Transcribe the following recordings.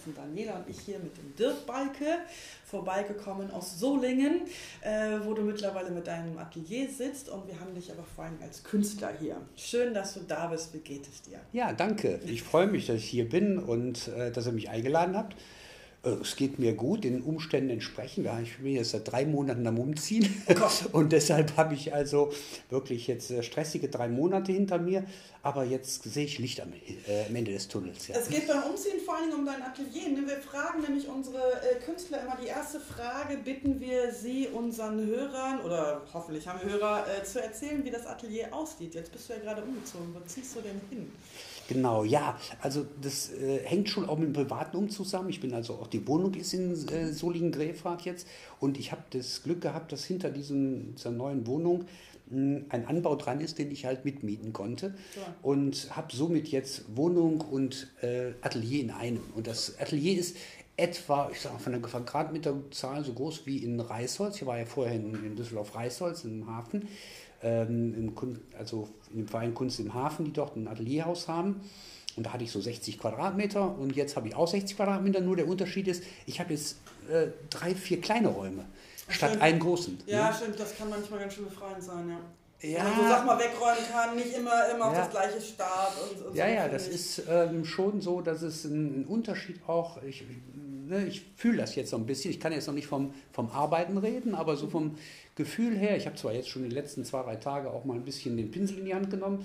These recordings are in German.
Sitzen Daniela und ich hier mit dem Dirk Balke, vorbeigekommen aus Solingen, äh, wo du mittlerweile mit deinem Atelier sitzt und wir haben dich aber vor allem als Künstler hier. Schön, dass du da bist. Wie geht es dir? Ja, danke. Ich freue mich, dass ich hier bin und äh, dass ihr mich eingeladen habt. Äh, es geht mir gut, den Umständen entsprechend. Ich bin jetzt seit drei Monaten am Umziehen und deshalb habe ich also wirklich jetzt stressige drei Monate hinter mir. Aber jetzt sehe ich Licht am, äh, am Ende des Tunnels. Ja. Es geht beim Umziehen vor allem um dein Atelier. Ne? Wir fragen nämlich unsere äh, Künstler immer die erste Frage, bitten wir sie unseren Hörern oder hoffentlich haben Hörer äh, zu erzählen, wie das Atelier aussieht. Jetzt bist du ja gerade umgezogen. Wo ziehst du denn hin? Genau, ja. Also das äh, hängt schon auch mit dem privaten Um zusammen. Ich bin also auch, die Wohnung ist in äh, Solingen-Grefrath jetzt und ich habe das Glück gehabt, dass hinter diesem, dieser neuen Wohnung hm, ein Anbau dran ist, den ich halt mitmieten konnte ja. und habe somit jetzt Wohnung und äh, Atelier in einem. Und das Atelier ist etwa, ich sage von der Quadratmeterzahl so groß wie in Reisholz. Ich war ja vorher in, in Düsseldorf-Reisholz im Hafen ähm, im, also im Verein Kunst im Hafen, die dort ein Atelierhaus haben. Und da hatte ich so 60 Quadratmeter und jetzt habe ich auch 60 Quadratmeter. Nur der Unterschied ist, ich habe jetzt äh, drei, vier kleine Räume statt stimmt. einen großen. Ja, ne? stimmt, das kann manchmal ganz schön befreiend sein, ja. Ja. Man so Sachen mal wegräumen kann, nicht immer, immer ja. auf das gleiche Start und, und Ja, so ja, das ich. ist ähm, schon so, dass es einen Unterschied auch, ich, ne, ich fühle das jetzt so ein bisschen, ich kann jetzt noch nicht vom, vom Arbeiten reden, aber so vom Gefühl her, ich habe zwar jetzt schon die letzten zwei, drei Tage auch mal ein bisschen den Pinsel in die Hand genommen,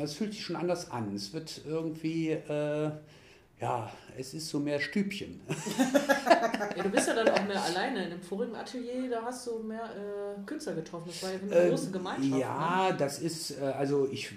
es fühlt sich schon anders an. Es wird irgendwie, äh, ja, es ist so mehr Stübchen. ja, du bist ja dann auch mehr alleine. In dem vorigen Atelier, da hast du mehr äh, Künstler getroffen. Das war ja eine äh, große Gemeinschaft. Ja, ne? das ist, äh, also ich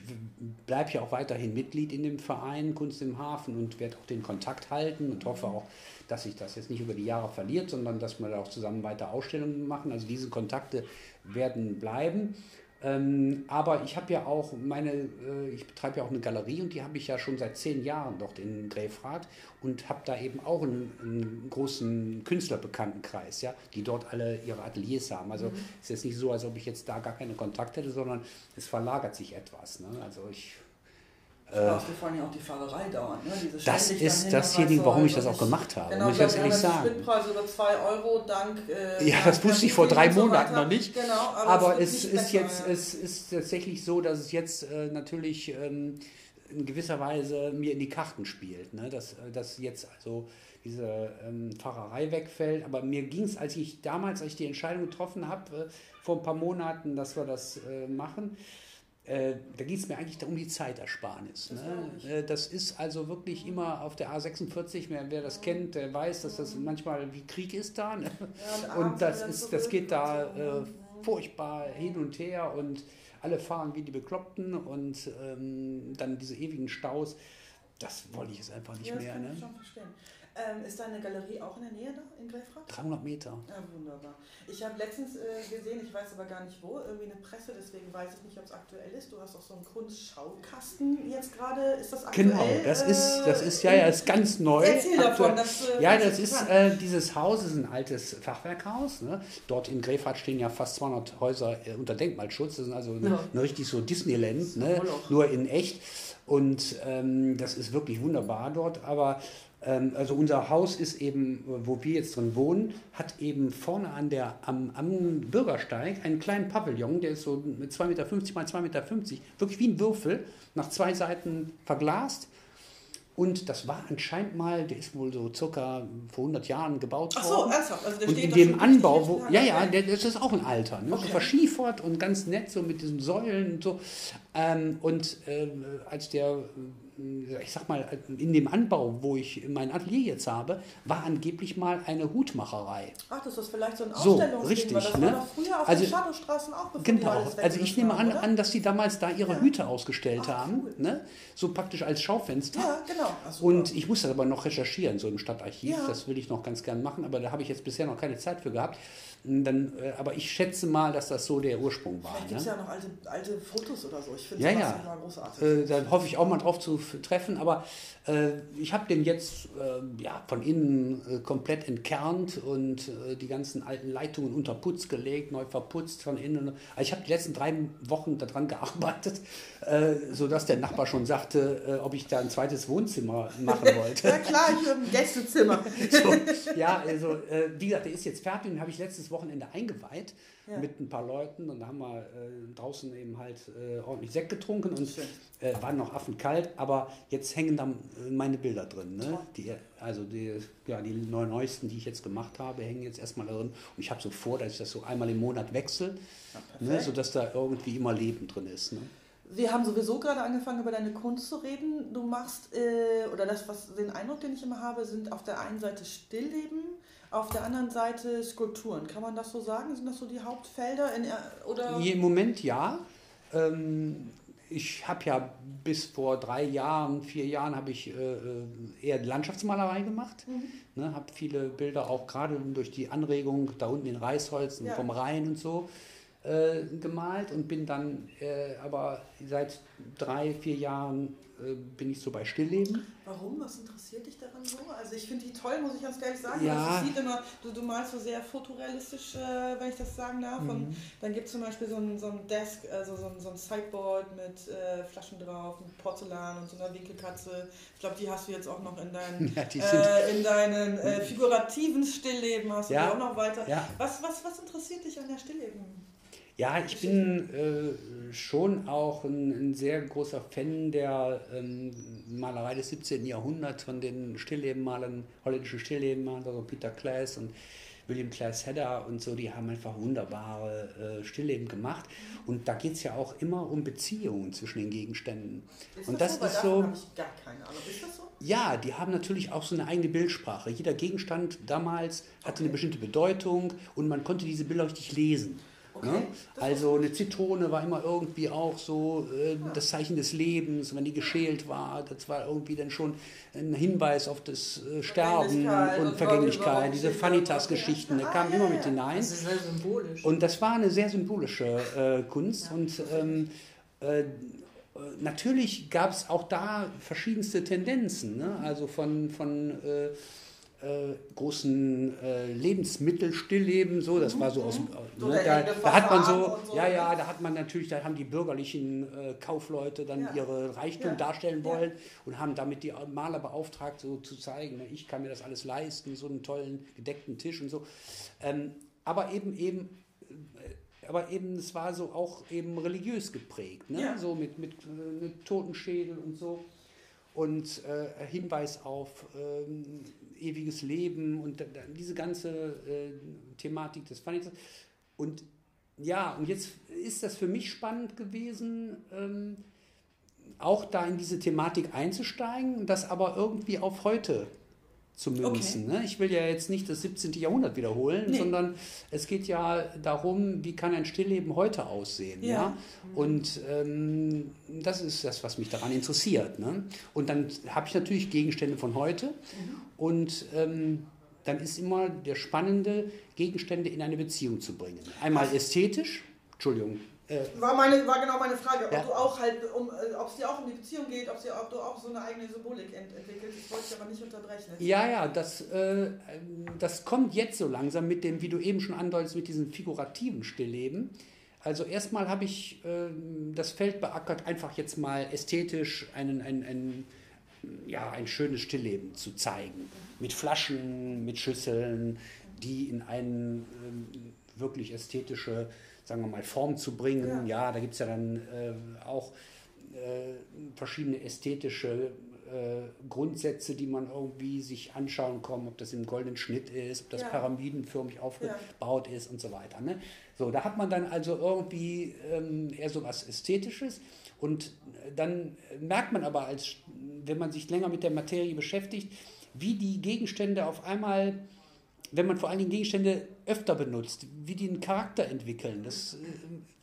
bleibe ja auch weiterhin Mitglied in dem Verein Kunst im Hafen und werde auch den Kontakt halten und hoffe auch, dass sich das jetzt nicht über die Jahre verliert, sondern dass wir da auch zusammen weiter Ausstellungen machen. Also diese Kontakte werden bleiben. Ähm, aber ich habe ja auch meine, äh, ich betreibe ja auch eine Galerie und die habe ich ja schon seit zehn Jahren dort in Grefrath und habe da eben auch einen, einen, großen Künstlerbekanntenkreis, ja, die dort alle ihre Ateliers haben. Also mhm. es ist jetzt nicht so, als ob ich jetzt da gar keine Kontakt hätte, sondern es verlagert sich etwas. Ne? Also ich Sprachst du vor allem auch die Fahrerei dauernd. Ne? Diese das ist dasjenige, warum ich das auch gemacht habe. Genau, muss ich das ehrlich sagen. Spritpreis über 2 Euro dank. Äh, ja, das wusste ich vor drei Monaten noch nicht. Genau, aber, aber es, ist besser, jetzt, ja. es ist tatsächlich so, dass es jetzt äh, natürlich ähm, in gewisser Weise mir in die Karten spielt. Ne? Dass, äh, dass jetzt also diese ähm, Fahrerei wegfällt. Aber mir ging es, als ich damals, als ich die Entscheidung getroffen habe, äh, vor ein paar Monaten, dass wir das äh, machen, äh, da geht es mir eigentlich um die Zeitersparnis. Das, ne? Äh, das ist also wirklich immer auf der A46, wer, wer, das kennt, der weiß, dass das manchmal wie Krieg ist da. Ne? Ja, und, und das, ist, das geht da äh, furchtbar hin und her und alle fahren wie die Bekloppten und ähm, dann diese ewigen Staus. Das wollte ich jetzt einfach nicht ja, mehr. Kann ne? ich schon verstehen. Ähm, ist deine Galerie auch in der Nähe da in Grefrath? 300 Meter. Ja, wunderbar. Ich habe letztens äh, gesehen, ich weiß aber gar nicht wo, irgendwie eine Presse, deswegen weiß ich nicht, ob es aktuell ist. Du hast auch so einen Kunstschaukasten jetzt gerade. Ist das aktuell? Genau, das ist, das ist ja, ja ist ganz neu. Erzähl davon. Das, äh, ja, das ist äh, dieses Haus ist ein altes Fachwerkhaus. Ne? Dort in Grefrath stehen ja fast 200 Häuser äh, unter Denkmalschutz. Das ist also ja. eine, richtig so Disneyland, ne? nur in echt. Und ähm, das ist wirklich wunderbar dort. Aber also unser Haus ist eben, wo wir jetzt drin wohnen, hat eben vorne an der, am, am Bürgersteig einen kleinen Pavillon, der ist so mit 2,50 Meter mal 2,50 Meter, wirklich wie ein Würfel, nach zwei Seiten verglast. Und das war anscheinend mal, der ist wohl so circa vor 100 Jahren gebaut worden. Ach so, ernsthaft? Also der und in dem Anbau, wo, ja, ja, der, das ist auch ein Alter, ne? Okay. so verschiefert und ganz nett, so mit diesen Säulen und so. Ähm, und äh, als der ich sag mal, in dem Anbau, wo ich mein Atelier jetzt habe, war angeblich mal eine Hutmacherei. Ach, das ist vielleicht so ein Ausstellungsding, so, richtig, weil das ne? war doch früher auf also, den Shadowstraßen auch bevor Genau, also ich nehme an, an, dass sie damals da ihre ja. Hüte ausgestellt Ach, haben, cool. ne? so praktisch als Schaufenster. Ja, genau. Ach, und ich muss das aber noch recherchieren, so im Stadtarchiv, ja. das will ich noch ganz gern machen, aber da habe ich jetzt bisher noch keine Zeit für gehabt. Dann, äh, aber ich schätze mal, dass das so der Ursprung war. Vielleicht gibt es ne? ja noch alte, alte Fotos oder so. Ich finde ja, ja. immer großartig. Äh, da hoffe ich auch mal drauf zu treffen. Aber äh, ich habe den jetzt äh, ja, von innen äh, komplett entkernt und äh, die ganzen alten Leitungen unter Putz gelegt, neu verputzt von innen. Also ich habe die letzten drei Wochen daran gearbeitet, äh, sodass der Nachbar schon sagte, ob ich da ein zweites Wohnzimmer machen wollte. ja klar, ich habe ein Gästezimmer. so, ja, also wie gesagt, der ist jetzt fertig, den habe ich letztes Wochenende eingeweiht ja. mit ein paar Leuten und da haben wir äh, draußen eben halt äh, ordentlich Sekt getrunken und äh, waren noch affenkalt, aber jetzt hängen da äh, meine Bilder drin. Ne? Die, also die, ja, die neuesten, die ich jetzt gemacht habe, hängen jetzt erstmal drin und ich habe so vor, dass ich das so einmal im Monat wechsle, ja, ne? sodass da irgendwie immer Leben drin ist. Ne? Wir haben sowieso gerade angefangen, über deine Kunst zu reden. Du machst, äh, oder das, was den Eindruck, den ich immer habe, sind auf der einen Seite Stillleben, auf der anderen Seite Skulpturen. Kann man das so sagen? Sind das so die Hauptfelder? In, oder? Im Moment ja. Ähm, ich habe ja bis vor drei Jahren, vier Jahren habe ich äh, äh eher Landschaftsmalerei gemacht. Mhm. Ne, habe viele Bilder auch gerade durch die Anregung da unten in Reisholzen ja. vom Rhein und so äh, gemalt und bin dann äh, aber seit drei, vier Jahren äh, bin ich so bei Stillleben. Warum? Was interessiert dich daran so? Also ich finde die toll, muss ich ganz ehrlich sagen. Ja. sieht immer, du, du malst so sehr fotorealistisch, äh, wenn ich das sagen darf. Mhm. Und dann gibt es zum Beispiel so ein, so ein Desk, also so ein, so ein Sideboard mit äh, Flaschen drauf, mit Porzellan und so einer Winkelkatze. Ich glaube, die hast du jetzt auch noch in, dein, ja, in deinen figurativen Stillleben, hast du ja. auch noch weiter. Was, was, was interessiert dich an der Stillleben? Ja, ich bin äh, schon auch ein, ein, sehr großer Fan der ähm, Malerei des 17. Jahrhunderts von den Stilllebenmalern, holländischen Stilllebenmalern, also Peter Klaes und William Klaes Hedder und so, die haben einfach wunderbare äh, Stillleben gemacht. Und da geht es ja auch immer um Beziehungen zwischen den Gegenständen. Ist und das, das so, ist so. Ich gar keine Ahnung. Ist das so? Ja, die haben natürlich auch so eine eigene Bildsprache. Jeder Gegenstand damals hatte okay. eine bestimmte Bedeutung und man konnte diese Bilder richtig lesen. Okay. Ne? Also eine Zitrone war immer irgendwie auch so äh, das Zeichen des Lebens, wenn die geschält war, das war irgendwie dann schon ein Hinweis auf das äh, Sterben und Vergänglichkeit. Diese Vanitas-Geschichten, die kamen immer mit hinein. Das ist sehr symbolisch. Und das war eine sehr symbolische äh, Kunst. Ja. Und ähm, äh, natürlich gab es auch da verschiedenste Tendenzen. Ne? Also von, von äh, großen äh, Lebensmittel so, das war so aus, mhm. ne, da, da, hat man so, so, ja, ja, da hat man natürlich, da haben die bürgerlichen äh, Kaufleute dann ja. ihre Reichtum ja. darstellen wollen ja. und haben damit die Maler beauftragt, so zu zeigen, ne, ich kann mir das alles leisten, so einen tollen gedeckten Tisch und so. Ähm, aber eben eben äh, aber eben es war so auch eben religiös geprägt, ne? so mit, mit, mit äh, Totenschädel und so und äh, Hinweis auf ähm, ewiges Leben und diese ganze äh, Thematik des ich und ja und jetzt ist das für mich spannend gewesen ähm, auch da in diese Thematik einzusteigen das aber irgendwie auf heute zu münzen. Okay. Ne? Ich will ja jetzt nicht das 17. Jahrhundert wiederholen, nee. sondern es geht ja darum, wie kann ein Stillleben heute aussehen. Ja. ja? Und ähm, das ist das, was mich daran interessiert. Ne? Und dann habe ich natürlich Gegenstände von heute mhm. und ähm, dann ist immer der spannende, Gegenstände in eine Beziehung zu bringen. Einmal ästhetisch, Entschuldigung, war, meine, war genau meine Frage, ob ja. du auch halt, um, äh, ob es dir auch um die Beziehung geht, ob, sie, ob du auch so eine eigene Symbolik ent entwickelst. Ich wollte dich aber nicht unterbrechen. Ja, ja, das, äh, das kommt jetzt so langsam mit dem, wie du eben schon andeutest, mit diesem figurativen Stillleben. Also erstmal habe ich äh, das Feld beackert, einfach jetzt mal ästhetisch einen, einen, einen, ja, ein schönes Stillleben zu zeigen. Mit Flaschen, mit Schüsseln, die in eine äh, wirklich ästhetische sagen wir mal, Form zu bringen. Ja, ja da gibt es ja dann äh, auch äh, verschiedene ästhetische äh, Grundsätze, die man irgendwie sich anschauen kann, ob das im goldenen Schnitt ist, ob das ja. pyramidenförmig aufgebaut ja. ist und so weiter. Ne? So, da hat man dann also irgendwie ähm, eher so was Ästhetisches und dann merkt man aber, als, wenn man sich länger mit der Materie beschäftigt, wie die Gegenstände auf einmal wenn man vor allen Dingen Gegenstände öfter benutzt, wie die einen Charakter entwickeln. Das, äh,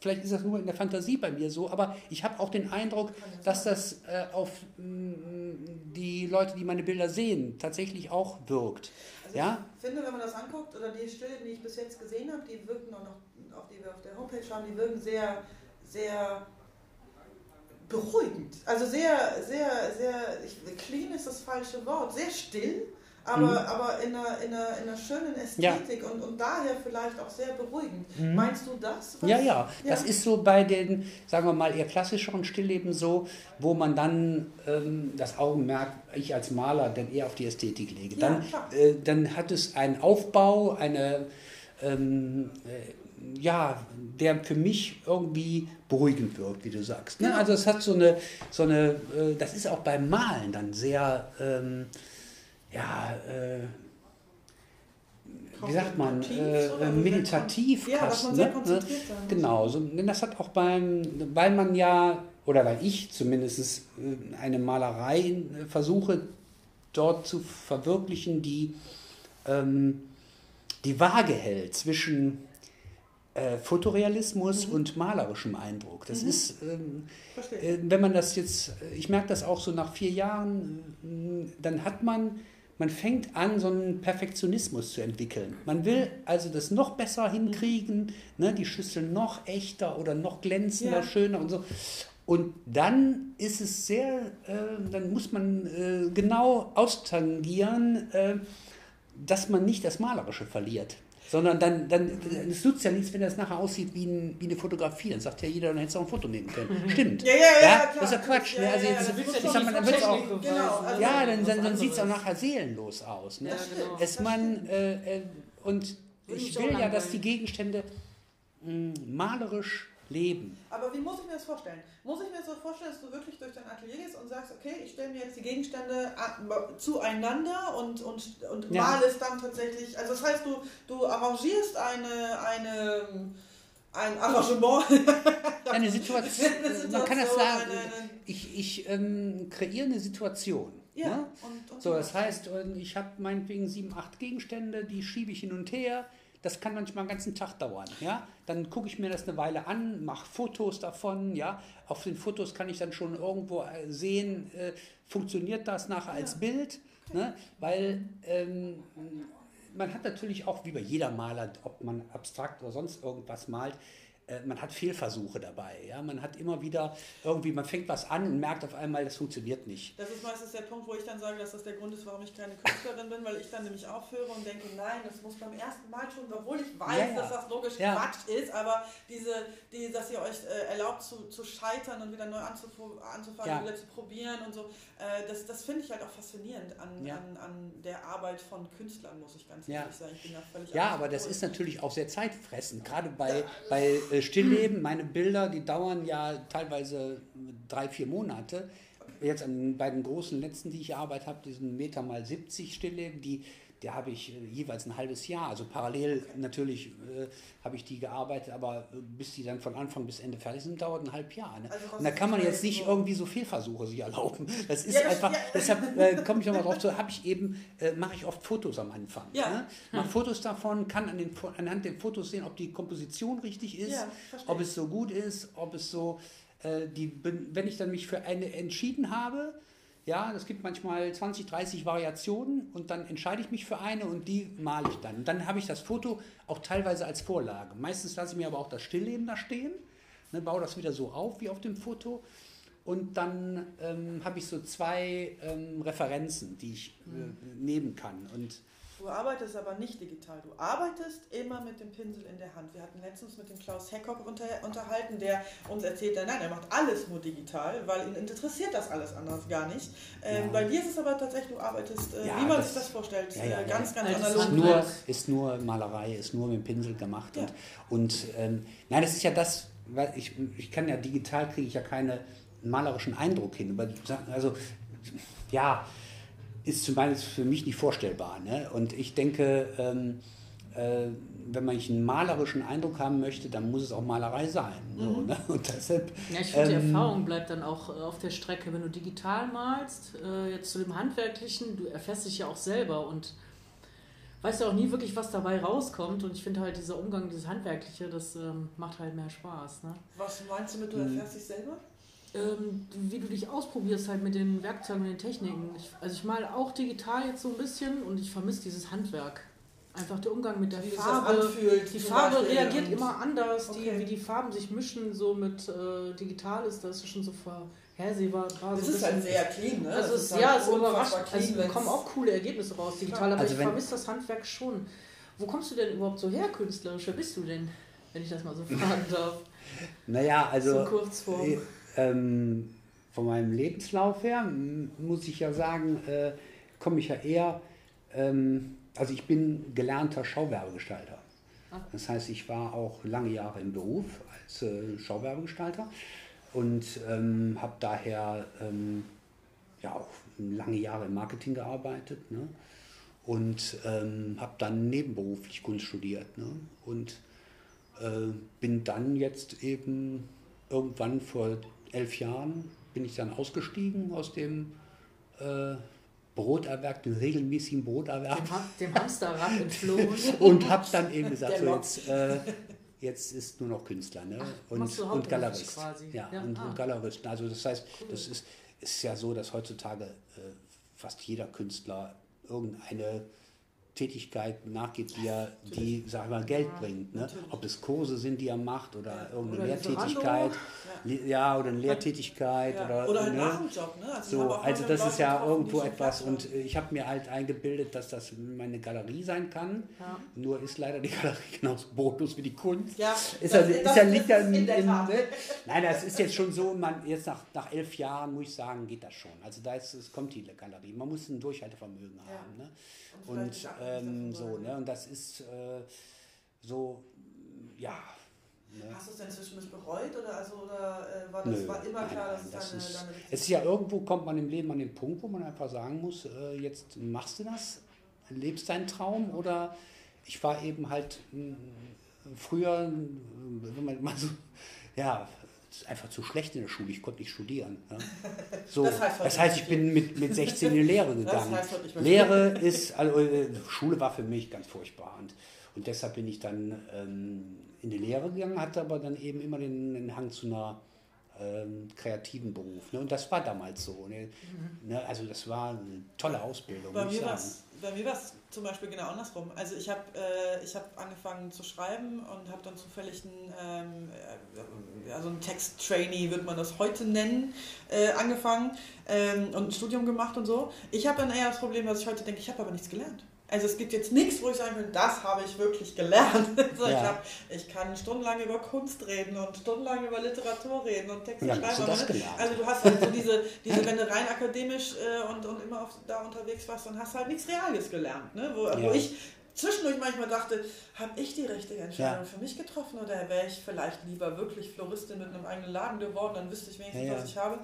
vielleicht ist das nur in der Fantasie bei mir so, aber ich habe auch den Eindruck, dass das äh, auf mh, mm, die Leute, die meine Bilder sehen, tatsächlich auch wirkt. Also ja? Ich finde, wenn man das anguckt, oder die Stille, die ich bis jetzt gesehen habe, die wirken auch noch, auf die wir auf der Homepage haben, die wirken sehr, sehr beruhigend. Also sehr, sehr, sehr, ich, clean ist das falsche Wort, sehr still aber, mhm. aber in, einer, in, einer, in einer schönen Ästhetik ja. und, und daher vielleicht auch sehr beruhigend. Mhm. Meinst du das? Ja, ja, ja, das ist so bei den, sagen wir mal, eher klassischeren Stillleben so, wo man dann ähm, das Augenmerk, ich als Maler, dann eher auf die Ästhetik lege. Dann, äh, dann hat es einen Aufbau, eine, ähm, äh, ja, der für mich irgendwie beruhigend wirkt, wie du sagst. Ne? Genau. Also es hat so eine, so eine äh, das ist auch beim Malen dann sehr... Ähm, ja, äh, wie sagt man, äh, äh meditativ ja, fast. Ne? ne? Genau, so, das hat auch beim, weil man ja, oder weil ich zumindest äh, eine Malerei äh, versuche dort zu verwirklichen, die ähm, die Waage hält zwischen äh, Fotorealismus mhm. und malerischem Eindruck. Das mhm. ist, ähm, äh, wenn man das jetzt, ich merke das auch so nach vier Jahren, dann hat man man fängt an, so einen Perfektionismus zu entwickeln. Man will also das noch besser hinkriegen, ne, die Schüssel noch echter oder noch glänzender, ja. schöner und so. Und dann ist es sehr, äh, dann muss man äh, genau austangieren, äh, dass man nicht das Malerische verliert. Sondern dann, dann es nutzt ja nichts, wenn das nachher aussieht wie, ein, wie eine Fotografie. Dann sagt ja jeder, dann hättest du auch ein Foto nehmen können. Mhm. Stimmt. Ja, ja, ja, ja. Das ist ja Quatsch. Ne? Also jetzt, ich sag mal, dann auch, genau, also ja, dann, dann, dann sieht es auch nachher seelenlos aus. Ne? Ja, genau. Es man, äh, äh, und ich will ja, dass die Gegenstände mh, malerisch leben. Aber wie muss ich mir das vorstellen? Muss ich mir das so vorstellen, dass du wirklich durch dein Atelier gehst und sagst, okay, ich stelle mir jetzt die Gegenstände zueinander und, und, und ja. mal es dann tatsächlich, also das heißt, du, du arrangierst eine, eine, ein Arrangement. eine Situation, man kann das sagen, eine, eine ich, ich ähm, kreiere eine Situation. Ja, ne? und, und so, das heißt, ich habe meinetwegen sieben, acht Gegenstände, die schiebe ich hin und her das kann manchmal einen ganzen Tag dauern. Ja? Dann gucke ich mir das eine Weile an, mache Fotos davon. Ja? Auf den Fotos kann ich dann schon irgendwo äh, sehen, äh, funktioniert das nachher als ja. Bild. Ne? Weil ähm, man hat natürlich auch, wie bei jeder Maler, ob man abstrakt oder sonst irgendwas malt, man hat Fehlversuche dabei. Ja? Man hat immer wieder irgendwie, man fängt was an und merkt auf einmal, das funktioniert nicht. Das ist meistens der Punkt, wo ich dann sage, dass das der Grund ist, warum ich keine Künstlerin bin, weil ich dann nämlich aufhöre und denke, nein, das muss beim ersten Mal schon, obwohl ich weiß, ja, ja. dass das logisch ja. Quatsch ist, aber diese, die, dass ihr euch äh, erlaubt zu, zu scheitern und wieder neu anzufangen, wieder zu probieren und so, äh, das, das finde ich halt auch faszinierend an, an, an der Arbeit von Künstlern, muss ich ganz ehrlich sagen. Ich bin da völlig Ja, aber das ist natürlich auch sehr zeitfressend, gerade bei, bei äh, Stillleben. Meine Bilder, die dauern ja teilweise drei, vier Monate. Jetzt an, bei den großen letzten, die ich gearbeitet habe, diesen Meter mal 70 Stillleben, die der habe ich äh, jeweils ein halbes Jahr. Also parallel natürlich äh, habe ich die gearbeitet, aber äh, bis die dann von Anfang bis Ende fertig sind, dauert ein halbes Jahr. Ne? Also und da kann man jetzt nicht so irgendwie so Fehlversuche sich erlauben. Das ist ja, das, einfach, ja. deshalb äh, komme ich nochmal drauf zu, habe ich eben, äh, mache ich oft Fotos am Anfang. Ja. Ne? Mache hm. Fotos davon, kann an den, anhand der Fotos sehen, ob die Komposition richtig ist, ja, ob es so gut ist, ob es so, äh, die, wenn ich dann mich für eine entschieden habe, ja, es gibt manchmal 20, 30 Variationen und dann entscheide ich mich für eine und die male ich dann. Und dann habe ich das Foto auch teilweise als Vorlage. Meistens lasse ich mir aber auch das Stillleben da stehen, ne, baue das wieder so auf wie auf dem Foto und dann ähm, habe ich so zwei ähm, Referenzen, die ich äh, nehmen kann. Und Du arbeitest aber nicht digital. Du arbeitest immer mit dem Pinsel in der Hand. Wir hatten letztens mit dem Klaus Heckhock unter, unterhalten, der uns erzählt, nein, er macht alles nur digital, weil ihn interessiert das alles anders gar nicht. Ähm, ja. Bei dir ist es aber tatsächlich, du arbeitest, äh, ja, wie man das, sich das vorstellt, ja, äh, ganz, ganz analog. Ist nur, ist nur Malerei, ist nur mit dem Pinsel gemacht. Und, und ähm, nein, das ist ja das, weil ich, ich kann ja digital, kriege ich ja keinen malerischen Eindruck hin. Also, ja, ist zumindest für mich nicht vorstellbar. Ne? Und ich denke, ähm, äh, wenn man einen malerischen Eindruck haben möchte, dann muss es auch Malerei sein. Mhm. So, ne? Und deshalb, ja, ich finde, ähm, die Erfahrung bleibt dann auch äh, auf der Strecke, wenn du digital malst, äh, jetzt zu dem Handwerklichen, du erfährst dich ja auch selber und weißt ja auch nie wirklich, was dabei rauskommt. Und ich finde halt dieser Umgang, dieses Handwerkliche, das ähm, macht halt mehr Spaß. Ne? Was meinst du mit, du erfährst dich selber? Ähm, wie du dich ausprobierst halt mit den Werkzeugen und den Techniken. Ich, also ich male auch digital jetzt so ein bisschen und ich vermisse dieses Handwerk. Einfach der Umgang mit der wie Farbe. die Farbe Beispiel, reagiert immer anders, okay. die, wie die Farben sich mischen, so mit äh, digital ist das schon so vorhersehbar. Das so ist halt sehr clean, ne? Also ist, halt ja, es überrascht. Also kommen auch coole Ergebnisse raus, digital, aber also ich vermisse das Handwerk schon. Wo kommst du denn überhaupt so her, künstlerisch? Wer bist du denn, wenn ich das mal so fragen darf? Naja, also. So Kurzform. Äh, ähm, von meinem Lebenslauf her muss ich ja sagen, äh, komme ich ja eher. Ähm, also ich bin gelernter Schauwerbegestalter. Das heißt, ich war auch lange Jahre im Beruf als äh, Schauwerbegestalter und ähm, habe daher ähm, ja auch lange Jahre im Marketing gearbeitet ne? und ähm, habe dann nebenberuflich Kunst studiert ne? und äh, bin dann jetzt eben irgendwann vor elf Jahren bin ich dann ausgestiegen aus dem äh, Broterwerb, den regelmäßigen Broterwerb. Dem, dem Hamsterrad entflohen. und habe dann eben gesagt, so jetzt, äh, jetzt ist nur noch Künstler ne? Ach, und, und Galerist. Ja, ja. Und, ah. und, Galerist. Also das heißt, cool. das ist, ist ja so, dass heutzutage äh, fast jeder Künstler irgendeine Tätigkeit nachgeht, die, er, die sag ich mal, Geld ja, bringt. Ne? Ob es Kurse sind, die er macht oder irgendeine oder Lehrtätigkeit. Ja. ja. oder eine Lehrtätigkeit. Ja. Oder, oder ein ne? Nachenjob. Ne? Also, so, also das ist ja irgendwo etwas und ich habe mir halt eingebildet, dass das meine Galerie sein kann. Nur ist leider die Galerie genauso brotlos wie die Kunst. Ja, ist das, ja, ist ja liegt ja in, in, in ne? Nein, das ist jetzt schon so, man, jetzt nach, nach elf Jahren muss ich sagen, geht das schon. Also da ist, es kommt die Galerie. Man muss ein Durchhaltevermögen haben. Ne? Und, und ähm, so, ne? Und das ist äh, so, ja. Ne? Hast du es denn zwischendurch bereut oder, also, oder äh, war das Nö, war immer klar, dass es das deine, ist, deine Es ist ja irgendwo, kommt man im Leben an den Punkt, wo man einfach sagen muss, äh, jetzt machst du das, lebst deinen Traum oder ich war eben halt mh, früher, wenn man mal so, ja, einfach zu schlecht in der Schule, ich konnte nicht studieren. Ja. So, das heißt, das heißt ich bin mit, mit 16 in die Lehre gegangen. Das heißt Lehre ist, also äh, Schule war für mich ganz furchtbar und, und deshalb bin ich dann ähm, in die Lehre gegangen, hatte aber dann eben immer den, den Hang zu einer ähm, kreativen Beruf. Ne? Und das war damals so. Ne? Mhm. Ne? Also das war eine tolle Ausbildung. Bei mir war es zum Beispiel genau andersrum. Also ich habe äh, hab angefangen zu schreiben und habe dann zufällig einen, ähm, äh, also einen Text-Trainee, würde man das heute nennen, äh, angefangen ähm, und ein Studium gemacht und so. Ich habe dann eher das Problem, dass ich heute denke, ich habe aber nichts gelernt. Also es gibt jetzt nichts, wo ich sagen will, das habe ich wirklich gelernt. so, ja. ich, hab, ich kann stundenlang über Kunst reden und stundenlang über Literatur reden und Texte ja, schreiben. Ne? Also du hast halt so diese, diese wenn du rein akademisch äh, und, und immer auf, da unterwegs warst, dann hast du halt nichts Reales gelernt. Ne? Wo, ja. wo ich zwischendurch manchmal dachte, habe ich die richtige Entscheidung ja. für mich getroffen oder wäre ich vielleicht lieber wirklich Floristin mit einem eigenen Laden geworden, dann wüsste ich wenigstens, ja, ja. was ich habe.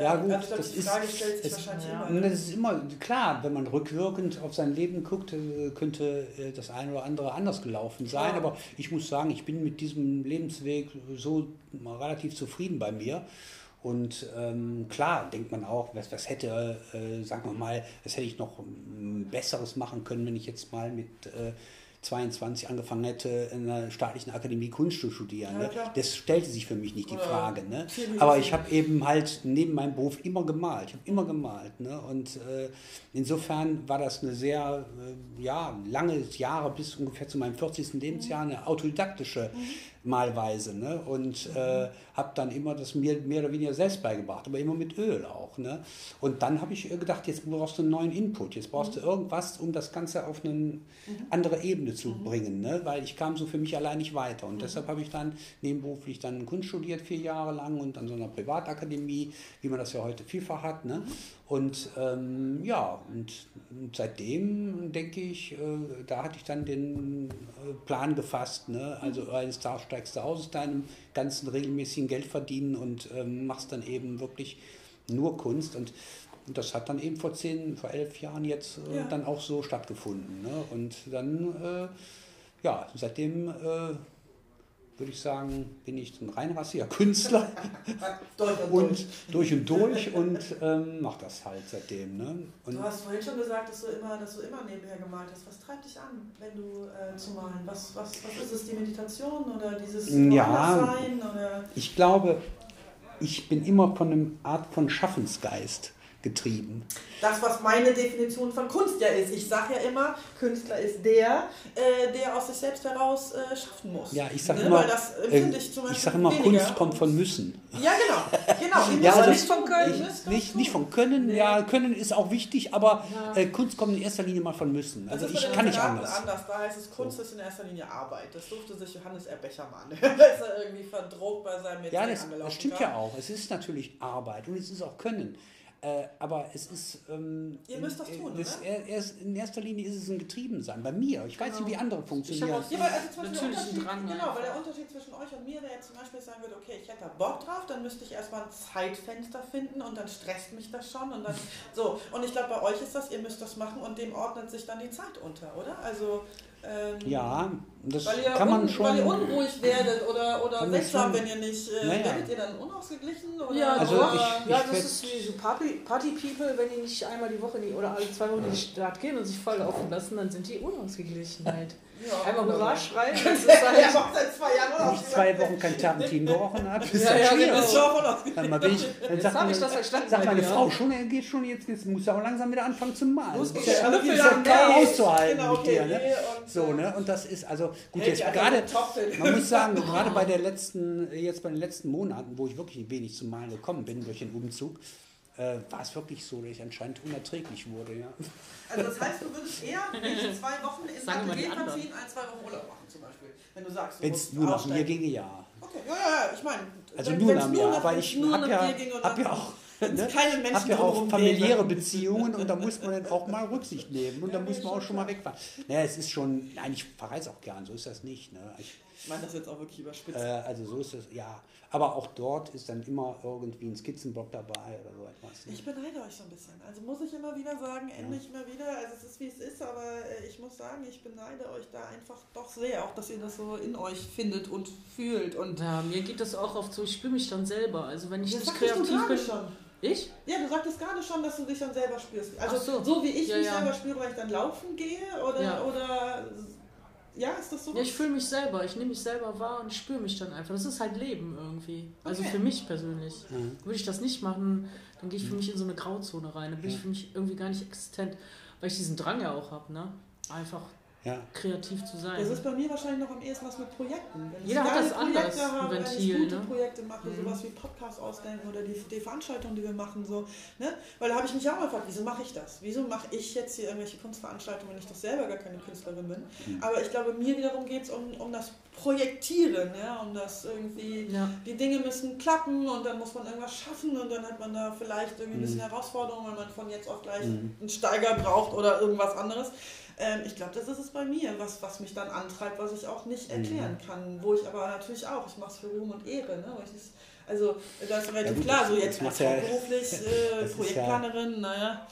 Ja, ähm, gut, also glaub, die Frage ist, stellt sich wahrscheinlich immer. Das ist immer klar, wenn man rückwirkend auf sein Leben guckt, äh, könnte äh, das eine oder andere anders gelaufen sein. Aber ich muss sagen, ich bin mit diesem Lebensweg so relativ zufrieden bei mir. Und ähm, klar denkt man auch, was, was hätte, äh, sagen wir mal, was hätte ich noch ähm, Besseres machen können, wenn ich jetzt mal mit äh, 22 angefangen hätte, in der staatlichen Akademie Kunst zu studieren. Ne? Das stellte sich für mich nicht die Frage. Ne? Aber ich habe eben halt neben meinem Beruf immer gemalt. Ich habe immer gemalt. Ne? Und äh, insofern war das eine sehr, äh, ja, lange Jahre bis ungefähr zu meinem 40. Lebensjahr eine autodidaktische mhm malweise. Ne? Und äh, habe dann immer das mir mehr oder weniger selbst beigebracht, aber immer mit Öl auch. Ne? Und dann habe ich gedacht, jetzt brauchst du einen neuen Input, jetzt brauchst mhm. du irgendwas, um das Ganze auf eine mhm. andere Ebene zu mhm. bringen, ne? weil ich kam so für mich allein nicht weiter. Und mhm. deshalb habe ich dann nebenberuflich dann Kunst studiert, vier Jahre lang und an so einer Privatakademie, wie man das ja heute vielfach hat. Ne? Mhm. Und ähm, ja, und, und, seitdem denke ich, äh, da hatte ich dann den äh, Plan gefasst, ne? also eines Tages steigst du aus aus deinem ganzen regelmäßigen Geld verdienen und ähm, machst dann eben wirklich nur Kunst und, und das hat dann eben vor zehn, vor elf Jahren jetzt äh, ja. dann auch so stattgefunden. Ne? Und dann, äh, ja, seitdem äh, würde ich sagen, bin ich ein reinrassiger Künstler und durch und durch und ähm, mache das halt seitdem. Ne? Und du hast vorhin schon gesagt, dass du immer, dass du immer nebenher gemalt hast. Was treibt dich an, wenn du äh, zu malen? Was, was, was ist es, die Meditation oder dieses ja, Sein? Oder? Ich glaube, ich bin immer von einer Art von Schaffensgeist getrieben. Das, was meine Definition von Kunst ja ist. Ich sage ja immer, Künstler ist der, äh, der aus sich selbst heraus äh, schaffen muss. Ja, ich sage ne? immer, das, äh, ich, ich sag immer Kunst kommt von müssen. Ja, genau. genau. ja, also nicht von Können. Ich, nicht, nicht von Können, nee. ja, Können ist auch wichtig, aber ja. Äh, Kunst kommt in erster Linie mal von müssen. Also ich kann nicht anders. anders. Da heißt es, Kunst so. ist in erster Linie Arbeit. Das durfte sich Johannes R. Bechermann. da ist er irgendwie verdroht bei seinem Metier Ja, das, das stimmt kann. ja auch. Es ist natürlich Arbeit und es ist auch Können. Äh, aber es ist. Ähm, Ihr müsst das tun, das, oder? Erst, in erster Linie ist es ein Getriebensein. Bei mir. Ich weiß genau. nicht, wie andere funktionieren. Ich ja, weil, also zum Beispiel Drang, genau, weil der Unterschied zwischen euch und mir wäre jetzt zum Beispiel sagen würde, okay, ich hätte da Bock drauf, dann müsste ich erstmal ein Zeitfenster finden und dann stresst mich das schon. Und dann so. Und ich glaube, bei euch ist das, ihr müsst das machen und dem ordnet sich dann die Zeit unter, oder? Also ähm, ja, das weil ihr kann man schon. Weil ihr unruhig werdet oder, oder seltsam, wenn ihr nicht. Äh, naja. Werdet ihr dann unausgeglichen? Oder? Ja, also oder, ich, ja, das ist wie so Party, Party People, wenn die nicht einmal die Woche die, oder alle zwei Wochen in die Stadt gehen und sich voll laufen lassen, dann sind die unausgeglichen halt. Ja, Einmal Hurra schreien. Das ist halt ja, seit zwei Jahren Wenn ich zwei Wochen kein Terpentin gerochen habe, ist ja, das ja, schwierig. Dann, mal bin ich, dann sagt, meine, das sagt meine Frau schon, er geht schon jetzt, jetzt muss er auch langsam wieder anfangen zu malen. Muss ja, das ist ja kaum auszuhalten genau, mit dir. Ne? So, ne? und das ist also gut, jetzt gerade, man muss sagen, gerade bei der letzten, jetzt bei den letzten Monaten, wo ich wirklich wenig zum Malen gekommen bin durch den Umzug, äh, war es wirklich so, dass ich anscheinend unerträglich wurde. Ja. Also das heißt, du würdest eher zwei Wochen ins Atelier verziehen, als zwei Wochen Urlaub machen zum Beispiel. Wenn du sagst, Wenn es nur nach mir ginge, ja. Okay, ja, ja, ich meine. Also wenn, nur nach mir, aber ich habe ja, hab ja auch Ne? Keine Menschen Hab ja auch familiäre Beziehungen und da muss man dann auch mal Rücksicht nehmen und ja, da muss man auch schon mal wegfahren. Naja, es ist schon, nein, ich verreise auch gern, so ist das nicht. Ne? Ich, ich meine das jetzt auch wirklich überspitzt. Äh, also so ist es, ja. Aber auch dort ist dann immer irgendwie ein Skizzenblock dabei oder so etwas. Ne? Ich beneide euch so ein bisschen. Also muss ich immer wieder sagen, endlich ja. mal wieder. Also es ist wie es ist, aber äh, ich muss sagen, ich beneide euch da einfach doch sehr, auch dass ihr das so in euch findet und fühlt. Und ja, mir geht das auch oft so, ich spüre mich dann selber. Also wenn ich das nicht kreativ bin. Schon. Ich? Ja, du sagtest gerade schon, dass du dich dann selber spürst. Also so. so. wie ich ja, mich ja. selber spüre, weil ich dann laufen gehe oder, ja. oder ja, ist das so? Ja, ich fühle mich selber, ich nehme mich selber wahr und spüre mich dann einfach. Das ist halt Leben irgendwie. Also okay. für mich persönlich. Mhm. Würde ich das nicht machen, dann gehe ich für mich in so eine Grauzone rein. Dann bin ich für mich irgendwie gar nicht existent, weil ich diesen Drang ja auch habe, ne? Einfach ja. kreativ zu sein. Das ist bei mir wahrscheinlich noch am ehesten was mit Projekten. Wenn Jeder hat das anders, habe, Ventil. Wenn ich gute ne? Projekte mache, mhm. sowas wie Podcast ausdenken oder die, die Veranstaltungen, die wir machen, so, ne? Weil da habe ich mich auch mal gefragt, wieso mache ich das? Wieso mache ich jetzt hier irgendwelche Kunstveranstaltungen, wenn ich doch selber gar keine Künstlerin bin? Mhm. Aber ich glaube, mir wiederum geht es um, um das Projektieren, ja? um das irgendwie, ja. die Dinge müssen klappen und dann muss man irgendwas schaffen und dann hat man da vielleicht irgendwie ein bisschen mhm. Herausforderungen, weil man von jetzt auf gleich mhm. einen Steiger braucht oder irgendwas anderes. Ähm, ich glaube, das ist es bei mir, was, was mich dann antreibt, was ich auch nicht erklären mhm. kann. Wo ich aber natürlich auch, ich mache es für Ruhm und Ehre. Ne? Nicht, also das ist relativ ja, klar, so jetzt als ja, beruflich äh, Projektplanerin, ja, naja.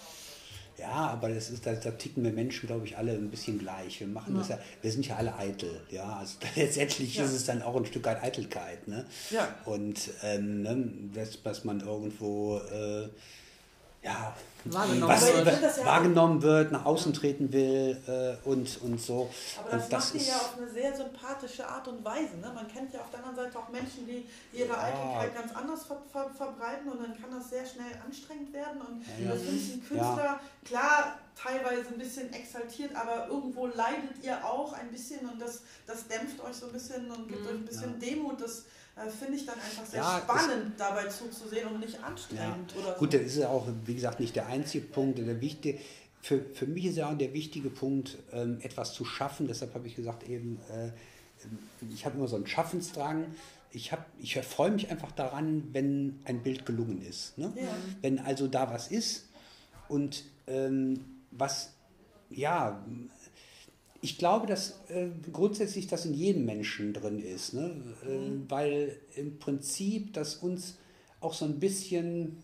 Ja, aber das ist, da, da, ticken wir Menschen, glaube ich, alle ein bisschen gleich. Wir machen ja. das ja, wir sind ja alle eitel, ja. Also letztendlich ja. ist es dann auch ein Stück weit Eitelkeit, ne? Ja. Und ähm, ne, das, was man irgendwo äh, ja, wahrgenommen, was, wird. wahrgenommen wird, nach außen treten will äh, und, und so. Aber das, und das macht ihr ja auf eine sehr sympathische Art und Weise. Ne? Man kennt ja auf der anderen Seite auch Menschen, die ihre ja. Eitelkeit ganz anders ver ver verbreiten und dann kann das sehr schnell anstrengend werden. Und ja, das finde ich ein Künstler, klar, teilweise ein bisschen exaltiert, aber irgendwo leidet ihr auch ein bisschen und das, das dämpft euch so ein bisschen und gibt mhm, euch ein bisschen Demut. Das, äh, finde ich dann einfach sehr ja, spannend, dabei zuzusehen und nicht anstrengend. Ja. Oder so. Gut, das ist ja auch, wie gesagt, nicht der einzige Punkt. Der wichtige, für, für mich ist ja auch der wichtige Punkt, ähm, etwas zu schaffen. Deshalb habe ich gesagt, eben, äh, ich habe immer so einen Schaffensdrang. Ich, hab, ich erfreue mich einfach daran, wenn ein Bild gelungen ist. Ne? Ja. Wenn also da was ist und ähm, was, ja, ich glaube, dass äh, grundsätzlich das in jedem Menschen drin ist, ne? Äh, mhm. weil im Prinzip das uns auch so ein bisschen,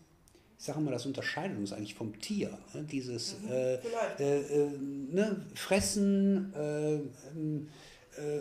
ich sage mal, das unterscheidet uns eigentlich vom Tier. Ne? Dieses mhm. äh, äh, äh ne? Fressen, äh, ähm,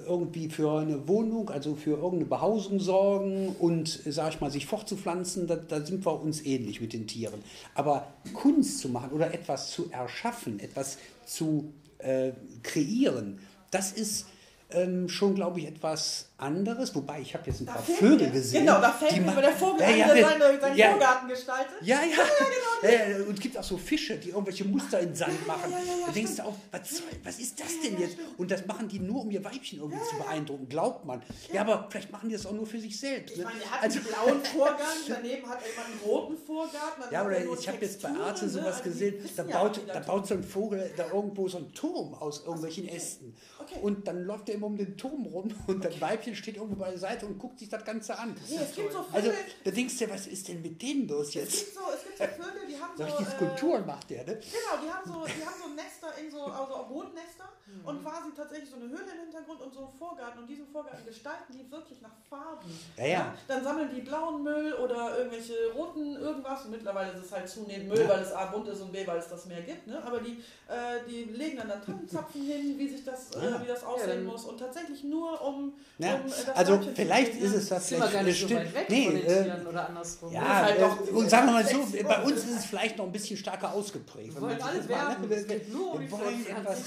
irgendwie für eine Wohnung, also für irgendeine Behausung sorgen und, sag ich mal, sich fortzupflanzen, da, da sind wir uns ähnlich mit den Tieren. Aber Kunst zu machen oder etwas zu erschaffen, etwas zu äh, kreieren, das ist ähm, schon, glaube ich, etwas anderes, wobei ich habe jetzt ein da paar Vögel mir, gesehen. Genau, da fällt mir der Vogel ja, ja, ein, der seinen, seinen ja, Vorgarten gestaltet. Ja, ja. ja, genau. und es gibt auch so Fische, die irgendwelche Muster in Sand machen. da denkst du auch, was, was ist das denn jetzt? Und das machen die nur, um ihr Weibchen irgendwie zu beeindrucken, glaubt man. Ja. aber vielleicht machen die das auch nur für sich selbst. Ne? Ich meine, der hat also, einen blauen Vorgarten, daneben hat er einen roten Vorgarten. Ja, aber ich habe jetzt bei Arte sowas ne? gesehen, da baut, da baut so ein Vogel da irgendwo so einen Turm aus irgendwelchen Ästen. Und dann läuft er immer um den Turm rum und das Weibchen steht irgendwo bei der Seite und guckt sich das Ganze an. Nee, es gibt so also da denkst du, was ist denn mit denen los jetzt? Es gibt so, es gibt so Vögel, die haben so... Solche Skulpturen äh, macht der, ne? Genau, die haben so, die haben so Nester in so, also auch Rotnester mhm. und quasi tatsächlich so eine Höhle im Hintergrund und so einen Vorgarten. Und diesen Vorgarten gestalten die wirklich nach Farben. Ja, ja. ja dann sammeln die blauen Müll oder irgendwelche roten irgendwas. Und mittlerweile ist es halt zunehmend Müll, ja. weil es A bunt ist und B, weil es das mehr gibt. Ne? Aber die, äh, die legen dann da Tannenzapfen hin, wie sich das, äh, wie das aussehen muss. Und tatsächlich nur um, um äh, Also vielleicht ist es das vielleicht gar nicht so weit weg nee, äh, oder andersrum. Ja, halt äh, doch, und sagen wir mal so, bei uns ist es vielleicht noch ein bisschen stärker ausgeprägt. Wir wollen alle werben, es geht nur um die wollen etwas,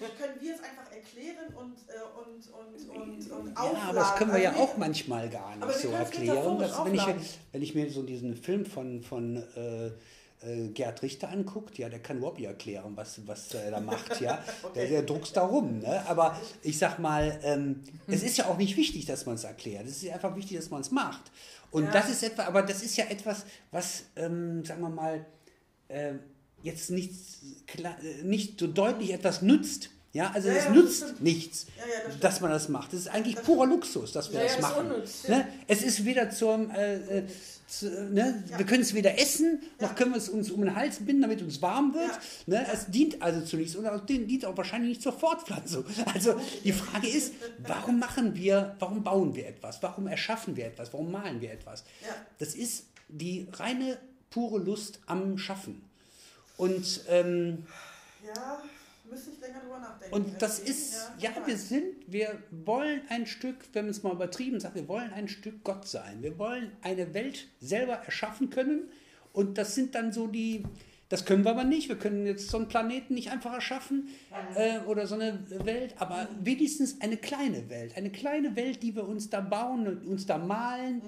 Vielleicht können wir es einfach erklären und, äh, und, und, und, und Ja, aber das können wir ja auch manchmal gar nicht so erklären. Dass, wenn, ich, wenn ich mir so diesen Film von, von äh, äh, Gerd Richter anguckt, ja, der kann überhaupt nicht erklären, was, was er da macht, ja. okay. Der, der druckst da rum, ne? Aber ich sag mal, ähm, es ist ja auch nicht wichtig, dass man es erklärt. Es ist einfach wichtig, dass man es macht. Und ja. das ist etwa, aber das ist ja etwas, was, ähm, sagen wir mal, äh, jetzt nicht, klar, nicht so deutlich etwas nützt. Ja, also ja, es ja, nützt das nichts, ja, das dass man das macht. Es ist eigentlich das purer Luxus, dass wir das machen. Unnütz, ne? Es ist weder zum, äh, äh zu, ne? wir können es weder essen, noch können wir es uns um den Hals binden, damit uns warm wird. Ne? Es dient also zu nichts und es dient auch wahrscheinlich nicht zur Fortpflanzung. Also die Frage ist, warum machen wir, warum bauen wir etwas? Warum erschaffen wir etwas? Warum malen wir etwas? Das ist die reine, pure Lust am Schaffen. Und ähm, ja müsste ich länger drüber nachdenken. Und das ist, ja, ja wir sind, wir wollen ein Stück, wenn man es mal übertrieben sagt, wir wollen ein Stück Gott sein. Wir wollen eine Welt selber erschaffen können. Und das sind dann so die, das können wir aber nicht. Wir können jetzt so einen Planeten nicht einfach erschaffen äh, oder so eine Welt, aber wenigstens eine kleine Welt. Eine kleine Welt, die wir uns da bauen und uns da malen, mhm.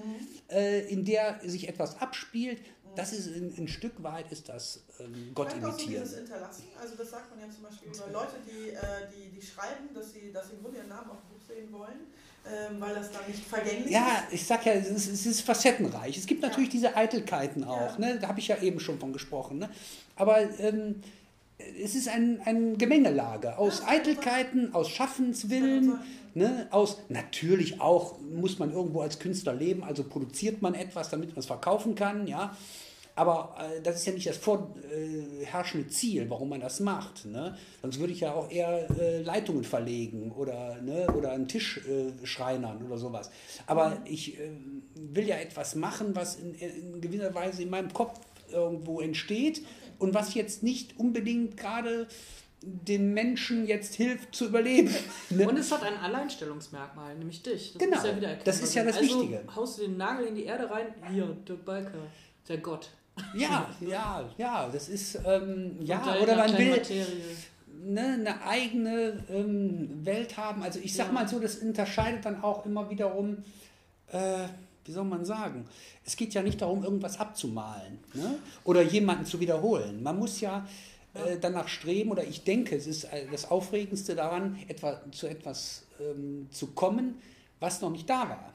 äh, in der sich etwas abspielt das ist ein, ein, Stück weit ist das ähm, Gott Vielleicht imitieren. Auch so Hinterlassen. Also das sagt man ja zum Beispiel über Leute, die, äh, die, die schreiben, dass sie, dass sie im Grunde ihren Namen auf dem Buch sehen wollen, ähm, weil das dann nicht vergänglich ja, ist. Ja, ich sag ja, es ist, es ist, facettenreich. Es gibt natürlich ja. diese Eitelkeiten auch. Ja. Ne? Da habe ich ja eben schon von gesprochen. Ne? Aber ähm, es ist ein, ein Gemengelage aus Eitelkeiten, aus Schaffenswillen, ne, aus natürlich auch muss man irgendwo als Künstler leben, also produziert man etwas, damit man es verkaufen kann, ja. Aber äh, das ist ja nicht das vorherrschende äh, Ziel, warum man das macht. Ne? Sonst würde ich ja auch eher äh, Leitungen verlegen oder, ne, oder einen Tisch äh, schreinern oder sowas. Aber ich äh, will ja etwas machen, was in, in, gewisser Weise in meinem Kopf irgendwo entsteht und was jetzt nicht unbedingt gerade den Menschen jetzt hilft zu überleben. Ne? Und es hat ein Alleinstellungsmerkmal, nämlich dich. Das genau, ist ja das ist ja das also, Wichtige. haust du den Nagel in die Erde rein, hier, Dirk Balker, der Gott. Ja, ja, ja, das ist, ähm, ja, oder man will ne, eine eigene ähm, Welt haben. Also ich sag ja. mal so, das unterscheidet dann auch immer wiederum, äh, wie soll man sagen, es geht ja nicht darum, irgendwas abzumalen ne? oder jemanden zu wiederholen. Man muss ja äh, danach streben, oder ich denke, es ist äh, das Aufregendste daran, etwa, zu etwas ähm, zu kommen, was noch nicht da war.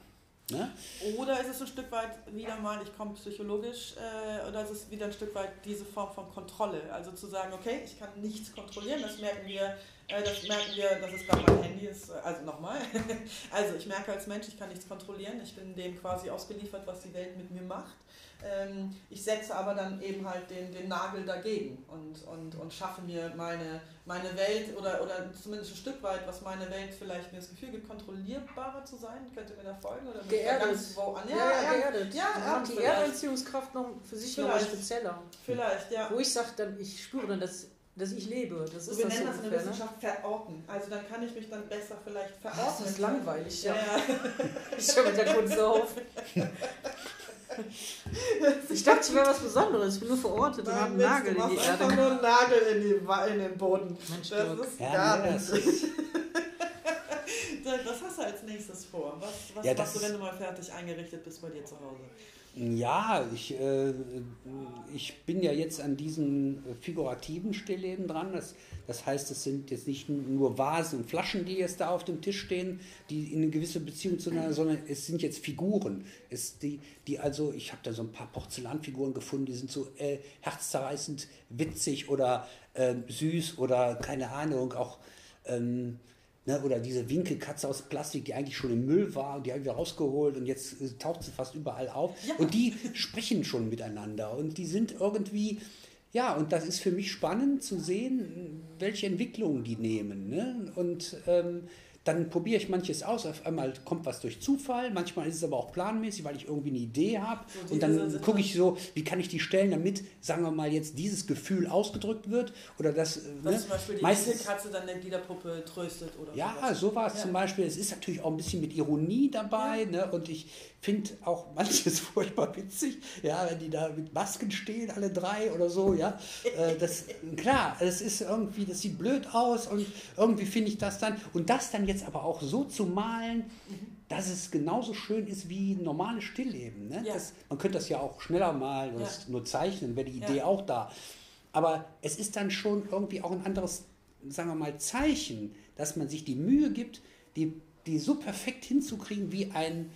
Ne? Oder ist es ein Stück weit wieder mal, ich komme psychologisch, äh, oder ist es wieder ein Stück weit diese Form von Kontrolle? Also zu sagen, okay, ich kann nichts kontrollieren, das merken wir, das merken wir, dass es gerade mein Handy ist, äh, also nochmal. also ich merke als Mensch, ich kann nichts kontrollieren, ich bin dem quasi ausgeliefert, was die Welt mit mir macht. Ähm, ich setze aber dann eben halt den, den Nagel dagegen und, und, und schaffe mir meine, meine Welt oder, oder zumindest ein Stück weit, was meine Welt vielleicht mir das Gefühl gibt, kontrollierbarer zu sein. Könnt ihr mir da folgen? Oder geerdet. Wo an? Ja, ja, ja, geerdet. Ja, ja, die Erdanziehungskraft noch für sich vielleicht, noch spezieller. Vielleicht, ja. Wo ich sage dann, ich spüre dann, dass dass ich lebe. Das ist wir das nennen das in der ne? Wissenschaft ne? verorten. Also dann kann ich mich dann besser vielleicht verorten. Das ist langweilig, ja. ja. ich höre mit der Kunst auf. Ich dachte, ich wäre was Besonderes. Ich bin nur verortet und habe einen Nagel in die Erde. einfach nur einen Nagel in, die, in den Boden. Mensch, das ist ja, gar nee, nicht. Das hast du als nächstes vor. Was, Was ja, machst du, wenn du mal fertig eingerichtet bist bei dir zu Hause? Ja, ich, äh, ich bin ja jetzt an diesen figurativen Stillleben dran. Das, das heißt, es sind jetzt nicht nur Vasen und Flaschen, die jetzt da auf dem Tisch stehen, die in eine gewisse Beziehung zueinander, sondern es sind jetzt Figuren. Es, die, die also, ich habe da so ein paar Porzellanfiguren gefunden, die sind so äh, herzzerreißend witzig oder äh, süß oder keine Ahnung, auch. Ähm, Ne, oder diese Winkelkatze aus Plastik, die eigentlich schon im Müll war und die haben wir rausgeholt und jetzt äh, taucht sie fast überall auf. Ja. Und die sprechen schon miteinander und die sind irgendwie, ja, und das ist für mich spannend zu sehen, welche Entwicklungen die nehmen. Ne? Und ähm, dann probiere ich manches aus. Auf einmal kommt was durch Zufall, manchmal ist es aber auch planmäßig, weil ich irgendwie eine Idee habe. So und dann gucke ich so, wie kann ich die stellen, damit, sagen wir mal, jetzt dieses Gefühl ausgedrückt wird. Oder das. Was ne? zum Beispiel die Meistens, Katze dann der Gliederpuppe tröstet oder Ja, sowas. so war es ja. zum Beispiel. Es ist natürlich auch ein bisschen mit Ironie dabei. Ja. Ne? Und ich finde auch manches furchtbar witzig, ja, wenn die da mit Masken stehen, alle drei oder so, ja. Äh, das, klar, es ist irgendwie, das sieht blöd aus und irgendwie finde ich das dann. Und das dann jetzt aber auch so zu malen, dass es genauso schön ist wie normales Stillleben. Ne? Ja. Das, man könnte das ja auch schneller malen oder ja. nur zeichnen, wäre die Idee ja. auch da. Aber es ist dann schon irgendwie auch ein anderes, sagen wir mal, Zeichen, dass man sich die Mühe gibt, die, die so perfekt hinzukriegen wie ein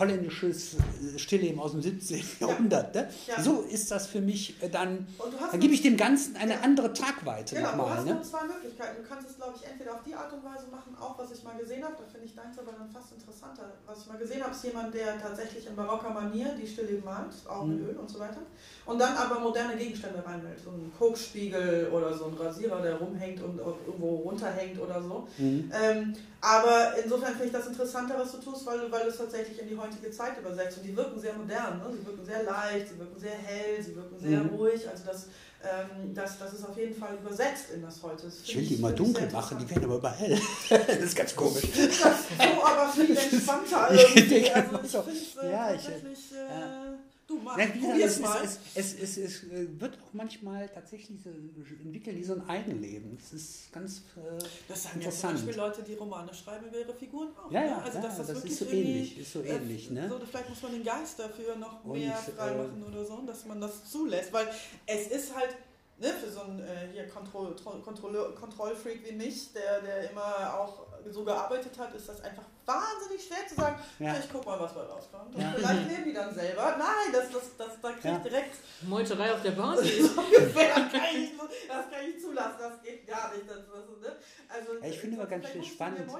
holländisches äh, Stillleben aus dem 17. Jahrhundert. Ne? Ja. So ist das für mich äh, dann. Dann gebe ich dem Ganzen eine ja. andere Tragweite genau, nochmal. Du hast ne? nur zwei Möglichkeiten. Du kannst es, glaube ich, entweder auf die Art und Weise machen, auch was ich mal gesehen habe, da finde ich deins aber dann fast interessanter. Was ich mal gesehen habe, ist jemand, der tatsächlich in barocker Manier die Stillleben malt, auch mhm. mit Öl und so weiter. Und dann aber moderne Gegenstände reinwählt. So ein Kokspiegel oder so ein Rasierer, der rumhängt und irgendwo runterhängt oder so. Mhm. Ähm, aber insofern finde ich das interessanter, was du tust, weil, weil du es tatsächlich in die heutige Zeit übersetzt. Und die wirken sehr modern, ne? sie wirken sehr leicht, sie wirken sehr hell, sie wirken sehr mhm. ruhig. Also das, ähm, das, das ist auf jeden Fall übersetzt in das heute. Das ich will die mal dunkel machen, die werden aber immer hell. das ist ganz komisch. Das so aber viel entspannter. Irgendwie. Also ich finde es äh, ja, tatsächlich... Äh, ja. Du ja, probier's es, mal. Es, es, es, äh, wird auch manchmal tatsächlich so, entwickeln die so ein Eigenleben. Das ist ganz äh, Das sagen ja zum Beispiel Leute, die Romane schreiben über ihre Figuren auch. Ja, ja, ne? also ja, das, das, das ist so ähnlich. Ist so ähnlich ne? so, vielleicht muss man den Geist dafür noch mehr Und, freimachen äh, oder so, dass man das zulässt. Weil es ist halt ne, für so einen äh, hier Kontroll, Kontroll, Kontrollfreak wie mich, der, der immer auch so gearbeitet hat, ist das einfach wahnsinnig schwer zu sagen, ja. ich guck mal, was bei rauskommt. Und ja. vielleicht leben die dann selber. Nein, das, das, das, da kriegt ja. direkt... Meuterei auf der Basis. das, kann ich, das kann ich zulassen, das geht gar nicht. Das, ne? also, ich finde immer ganz schön spannend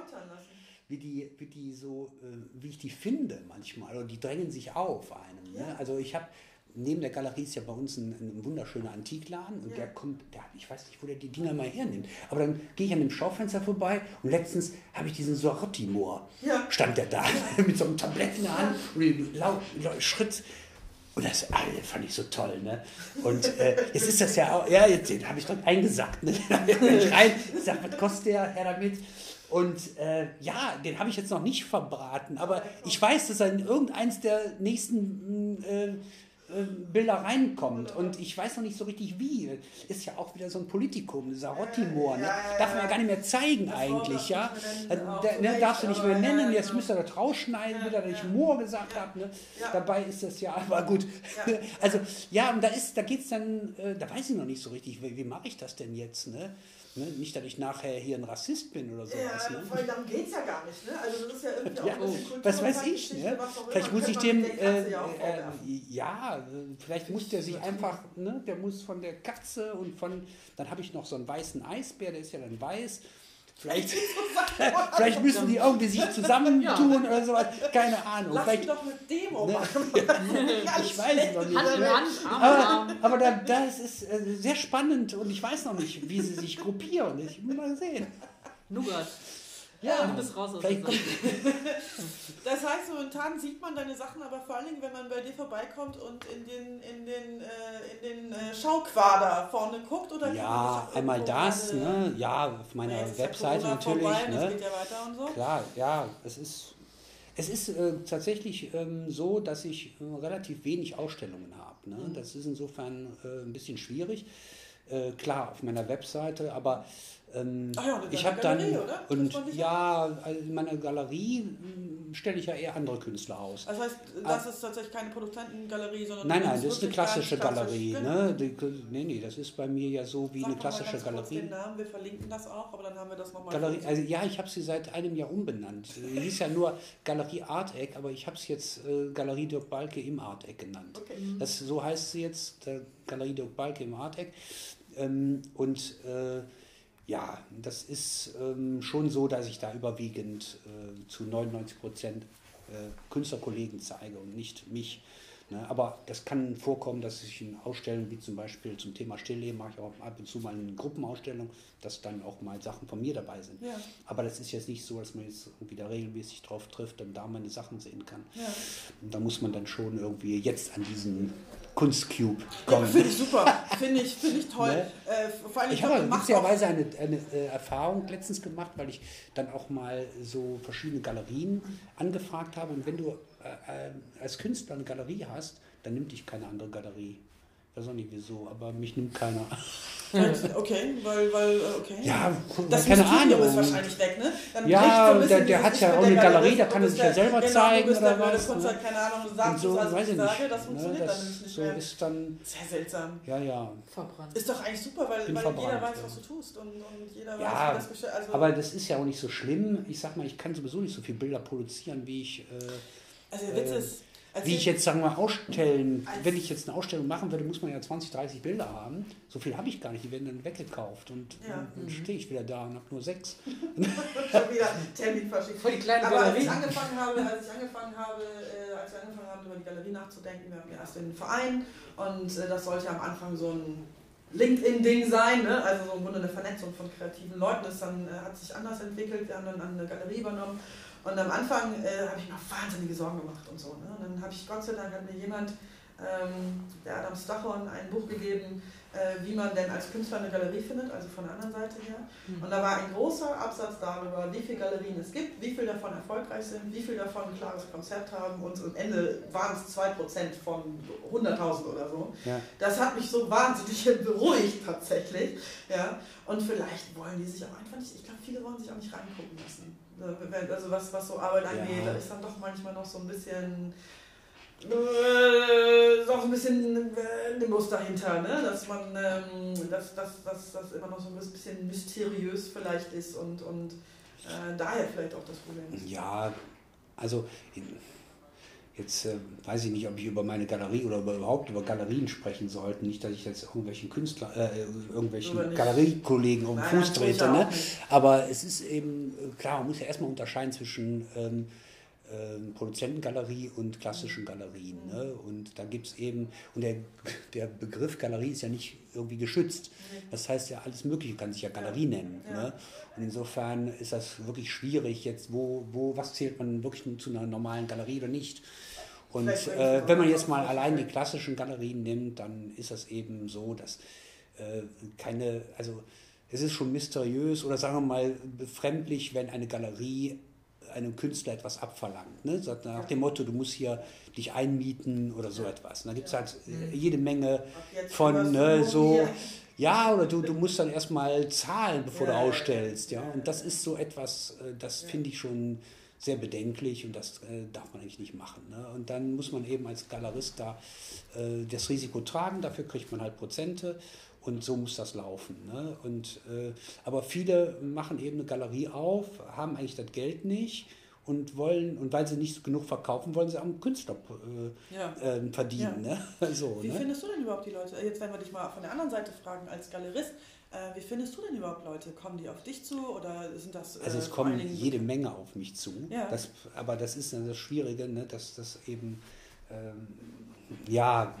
wie die, wie die so, äh, wie ich die finde manchmal, oder die drängen sich auf einem. Ne? Also ich habe neben der Galerie ist ja bei uns ein, ein wunderschöner Antikladen und ja. der kommt, der, ich weiß nicht, wo der die Dinger mal hernimmt, aber dann gehe ich an dem Schaufenster vorbei und letztens habe ich diesen Sorotti-Moor, ja. stand der da mit so einem Tablett in der Hand und laut, laut Schritt und das fand ich so toll, ne? Und äh, jetzt ist das ja auch, ja, jetzt den habe ich dort eingesackt, ne? rein, ich sag, was kostet der, Herr damit? Und äh, ja, den habe ich jetzt noch nicht verbraten, aber ich weiß, dass er in irgendeins der nächsten äh, Bilder reinkommt. Und ich weiß noch nicht so richtig wie. Ist ja auch wieder so ein Politikum, dieser Rottimor. Ne? Darf man ja gar nicht mehr zeigen eigentlich. Ja? Äh, ne, darfst du nicht mehr nennen, jetzt müsst ihr das rausschneiden, wieder, dass ich Moor gesagt habe. Ne? Dabei ist das ja, aber gut. Also ja, und da, da geht es dann, äh, da weiß ich noch nicht so richtig, wie, wie mache ich das denn jetzt? Ne? Ne? Nicht, dass ich nachher hier ein Rassist bin oder sowas. Ja, ne? vor allem darum geht es ja gar nicht. Ne? Also das ist ja irgendwie ja, auch ein Kultur, Was weiß ich. Ne? Vielleicht muss ich dem, äh, äh, ja, vielleicht muss der sich einfach, ne? der muss von der Katze und von, dann habe ich noch so einen weißen Eisbär, der ist ja dann weiß Vielleicht, vielleicht müssen die irgendwie sich zusammentun ja. oder sowas. Keine Ahnung. Lass vielleicht, doch eine Demo ne? machen. ich weiß es noch nicht. Hand aber, aber da, das ist äh, sehr spannend und ich weiß noch nicht, wie sie sich gruppieren. Ich will mal sehen. Nougat. Ja, du bist raus aus der Das heißt, momentan sieht man deine Sachen, aber vor allen Dingen, wenn man bei dir vorbeikommt und in den, in den, äh, in den äh, Schauquader vorne guckt oder Ja, einmal das, ne? Ja, auf meiner ja, Webseite natürlich. Vorbei, ne? Ja so. Klar, ja, es ist. Es ist äh, tatsächlich ähm, so, dass ich äh, relativ wenig Ausstellungen habe. Ne? Mhm. Das ist insofern äh, ein bisschen schwierig. Äh, klar, auf meiner Webseite, aber Ähm, Ach ja, ich habe dann oder? und ja, also in meiner Galerie hm, stelle ich ja eher andere Künstler aus. Das heißt, das ah. ist tatsächlich keine Produzentengalerie, sondern nein, nein, das ist eine klassische Galerie. Ne? Die, nee, nee, das ist bei mir ja so wie Sag eine klassische Galerie. Den Namen, wir verlinken das auch, aber dann haben wir das nochmal. Galerie, also ja, ich habe sie seit einem Jahr umbenannt. Die hieß ja nur Galerie Art Egg, aber ich habe es jetzt äh, Galerie Dirk Balke im Art Egg genannt. Okay. Das, so heißt sie jetzt, äh, Galerie Dirk Balke im Art Egg. Ähm, und äh, ja, das ist ähm, schon so, dass ich da überwiegend äh, zu 99 Prozent äh, Künstlerkollegen zeige und nicht mich. Ne? Aber das kann vorkommen, dass ich in Ausstellungen wie zum Beispiel zum Thema Stillleben mache ich auch ab und zu mal eine Gruppenausstellung, dass dann auch mal Sachen von mir dabei sind. Ja. Aber das ist jetzt nicht so, dass man jetzt wieder regelmäßig drauf trifft und da meine Sachen sehen kann. Ja. Da muss man dann schon irgendwie jetzt an diesen Kunstcube kommen. Finde ich super, finde ich, find ich toll. Ne? Äh, vor allem, ich, ich habe witzigerweise eine, eine äh, Erfahrung letztens gemacht, weil ich dann auch mal so verschiedene Galerien angefragt habe. Und wenn du äh, äh als Künstler eine Galerie hast, dann nimmt dich keine andere Galerie. Ich weiß auch nicht wieso, aber mich nimmt keiner. Okay, weil, weil, äh, okay. Ja, das keine Ahnung. ist wahrscheinlich weg, ne? Dann ja, so der, der hat ja auch eine Galerie, da kann er sich ja selber genau, zeigen. Du bist oder was, ne? halt, keine Ahnung, du sagst so, also, weiß ich sage, das funktioniert ne, das dann nicht so mehr. Ist dann, Sehr seltsam. Ja, ja. Verbrannt. Ist doch eigentlich super, weil, weil jeder weiß, was du tust und, und jeder ja, weiß, wie das also Aber das ist ja auch nicht so schlimm. Ich sag mal, ich kann sowieso nicht so viele Bilder produzieren, wie ich... Äh, also der Witz äh, ist also wie ich jetzt, sagen wir, ausstellen, wenn ich jetzt eine Ausstellung machen würde, muss man ja 20, 30 Bilder haben. So viel habe ich gar nicht, die werden dann weggekauft und ja. dann mhm. stehe ich wieder da und habe nur sechs. Schon wieder Termin verschickt. Voll die kleinen Aber als ich angefangen habe, als ich angefangen habe, äh, als wir angefangen haben, über die Galerie nachzudenken, wir haben ja erst den Verein und äh, das sollte am Anfang so ein LinkedIn-Ding sein, ne? also so im Grunde eine Vernetzung von kreativen Leuten. Das dann, äh, hat sich anders entwickelt, wir haben dann eine Galerie übernommen und am Anfang äh, habe ich mir wahnsinnige Sorgen gemacht und so. Ne? Und dann habe ich, Gott sei Dank, hat mir jemand, ähm, der Adam Stachorn, ein Buch gegeben, äh, wie man denn als Künstler eine Galerie findet, also von der anderen Seite her. Mhm. Und da war ein großer Absatz darüber, wie viele Galerien es gibt, wie viele davon erfolgreich sind, wie viele davon ein klares Konzept haben und am Ende waren es 2% von 100.000 oder so. Ja. Das hat mich so wahnsinnig beruhigt tatsächlich. Ja? Und vielleicht wollen die sich auch einfach nicht, ich glaube, viele wollen sich auch nicht reingucken lassen. Also was, was so Arbeit angeht, ja. da ist dann doch manchmal noch so ein bisschen äh, auch ein bisschen äh, Nimbus dahinter, ne? dass man ähm, dass, dass, dass das immer noch so ein bisschen mysteriös vielleicht ist und, und äh, daher vielleicht auch das Problem ist. Ja, also jetzt äh, weiß ich nicht, ob ich über meine Galerie oder überhaupt über Galerien sprechen sollte. Nicht, dass ich jetzt irgendwelchen Künstler, äh, irgendwelchen Galeriekollegen um den Fuß trete. Ne? Aber es ist eben, äh, klar, man muss ja erstmal unterscheiden zwischen ähm, ähm, Produzentengalerie und klassischen Galerien. Ne? Und da gibt es eben, und der, der Begriff Galerie ist ja nicht irgendwie geschützt. Das heißt ja, alles Mögliche kann sich ja Galerie nennen. Ja. Ne? Und insofern ist das wirklich schwierig, jetzt, wo, wo, was zählt man wirklich zu einer normalen Galerie oder nicht. Und äh, wenn man jetzt mal allein die klassischen Galerien nimmt, dann ist das eben so, dass äh, keine, also es ist schon mysteriös oder sagen wir mal befremdlich, wenn eine Galerie einem Künstler etwas abverlangt. Ne? So nach dem Motto, du musst hier dich einmieten oder so etwas. Und da gibt es halt äh, jede Menge von ne, so, ja, oder du, du musst dann erstmal zahlen, bevor du ausstellst. Ja? Und das ist so etwas, äh, das finde ich schon sehr bedenklich und das äh, darf man eigentlich nicht machen. Ne? Und dann muss man eben als Galerist da äh, das Risiko tragen, dafür kriegt man halt Prozente und so muss das laufen. Ne? Und, äh, aber viele machen eben eine Galerie auf, haben eigentlich das Geld nicht und wollen, und weil sie nicht genug verkaufen, wollen sie am Künstler äh, ja. äh, verdienen. Ja. Ne? so, wie ne? findest du denn überhaupt die Leute? Jetzt werden wir dich mal von der anderen Seite fragen als Galerist. Äh, wie findest du denn überhaupt Leute? Kommen die auf dich zu oder sind das. Äh, also es kommen jede Menge auf mich zu. Ja. Das, aber das ist das Schwierige, ne? dass das eben ähm, ja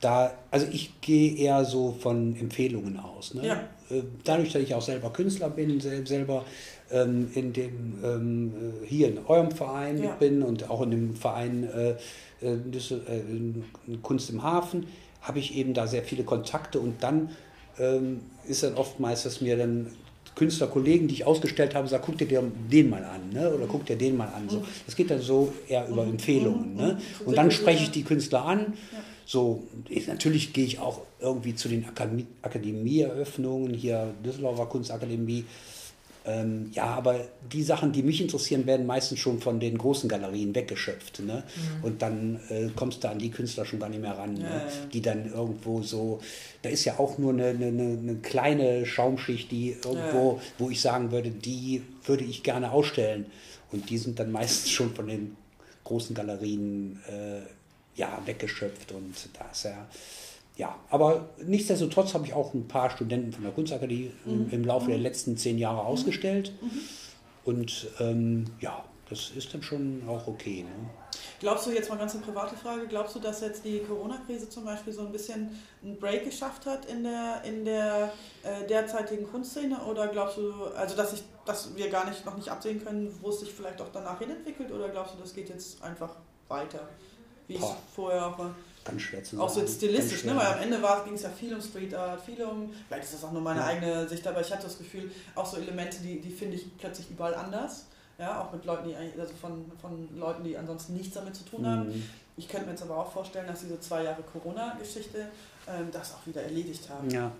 da, also ich gehe eher so von Empfehlungen aus. Ne? Ja. Äh, dadurch, dass ich auch selber Künstler bin, selber ähm, in dem ähm, äh, hier in eurem Verein ja. bin und auch in dem Verein äh, äh, Kunst im Hafen, habe ich eben da sehr viele Kontakte und dann ähm, ist dann oftmals, dass mir dann Künstlerkollegen, die ich ausgestellt habe, sagen, guck dir den mal an, ne? oder guck dir den mal an. So. Mhm. Das geht dann so eher über mhm. Empfehlungen. Ne? Mhm. Und dann spreche ich die Künstler an. Ja So, ich, natürlich gehe ich auch irgendwie zu den Akademie, Akademieeröffnungen, hier Düsseldorfer Kunstakademie. Ähm, ja, aber die Sachen, die mich interessieren, werden meistens schon von den großen Galerien weggeschöpft. Ne? Mhm. Und dann äh, kommst du an die Künstler schon gar nicht mehr ran, ne? ja, ne? ja. die dann irgendwo so, da ist ja auch nur eine, eine, eine kleine Schaumschicht, die irgendwo, ja. wo ich sagen würde, die würde ich gerne ausstellen. Und die sind dann meistens schon von den großen Galerien äh, ja, weggeschöpft und da ist ja, ja, aber nichtsdestotrotz habe ich auch ein paar Studenten von der Kunstakademie mhm. im Laufe der letzten zehn Jahre ausgestellt mhm. und ähm, ja, das ist dann schon auch okay. Ne? Glaubst du, jetzt mal ganz eine private Frage, glaubst du, dass jetzt die Corona-Krise zum Beispiel so ein bisschen einen Break geschafft hat in der, in der äh, derzeitigen Kunstszene? Oder glaubst du, also dass, ich, dass wir gar nicht, noch nicht absehen können, wo es sich vielleicht auch danach hin entwickelt? Oder glaubst du, das geht jetzt einfach weiter? Wie ich vorher auch war. Ganz schwer zu sagen. Auch so stilistisch, ne? weil am Ende ging es ja viel um Street Art, viel um, vielleicht ist das auch nur meine ja. eigene Sicht, aber ich hatte das Gefühl, auch so Elemente, die, die finde ich plötzlich überall anders. Ja, auch mit Leuten, die also von, von Leuten, die ansonsten nichts damit zu tun haben. Mhm. Ich könnte mir jetzt aber auch vorstellen, dass diese zwei Jahre Corona-Geschichte ähm, das auch wieder erledigt haben. Ja.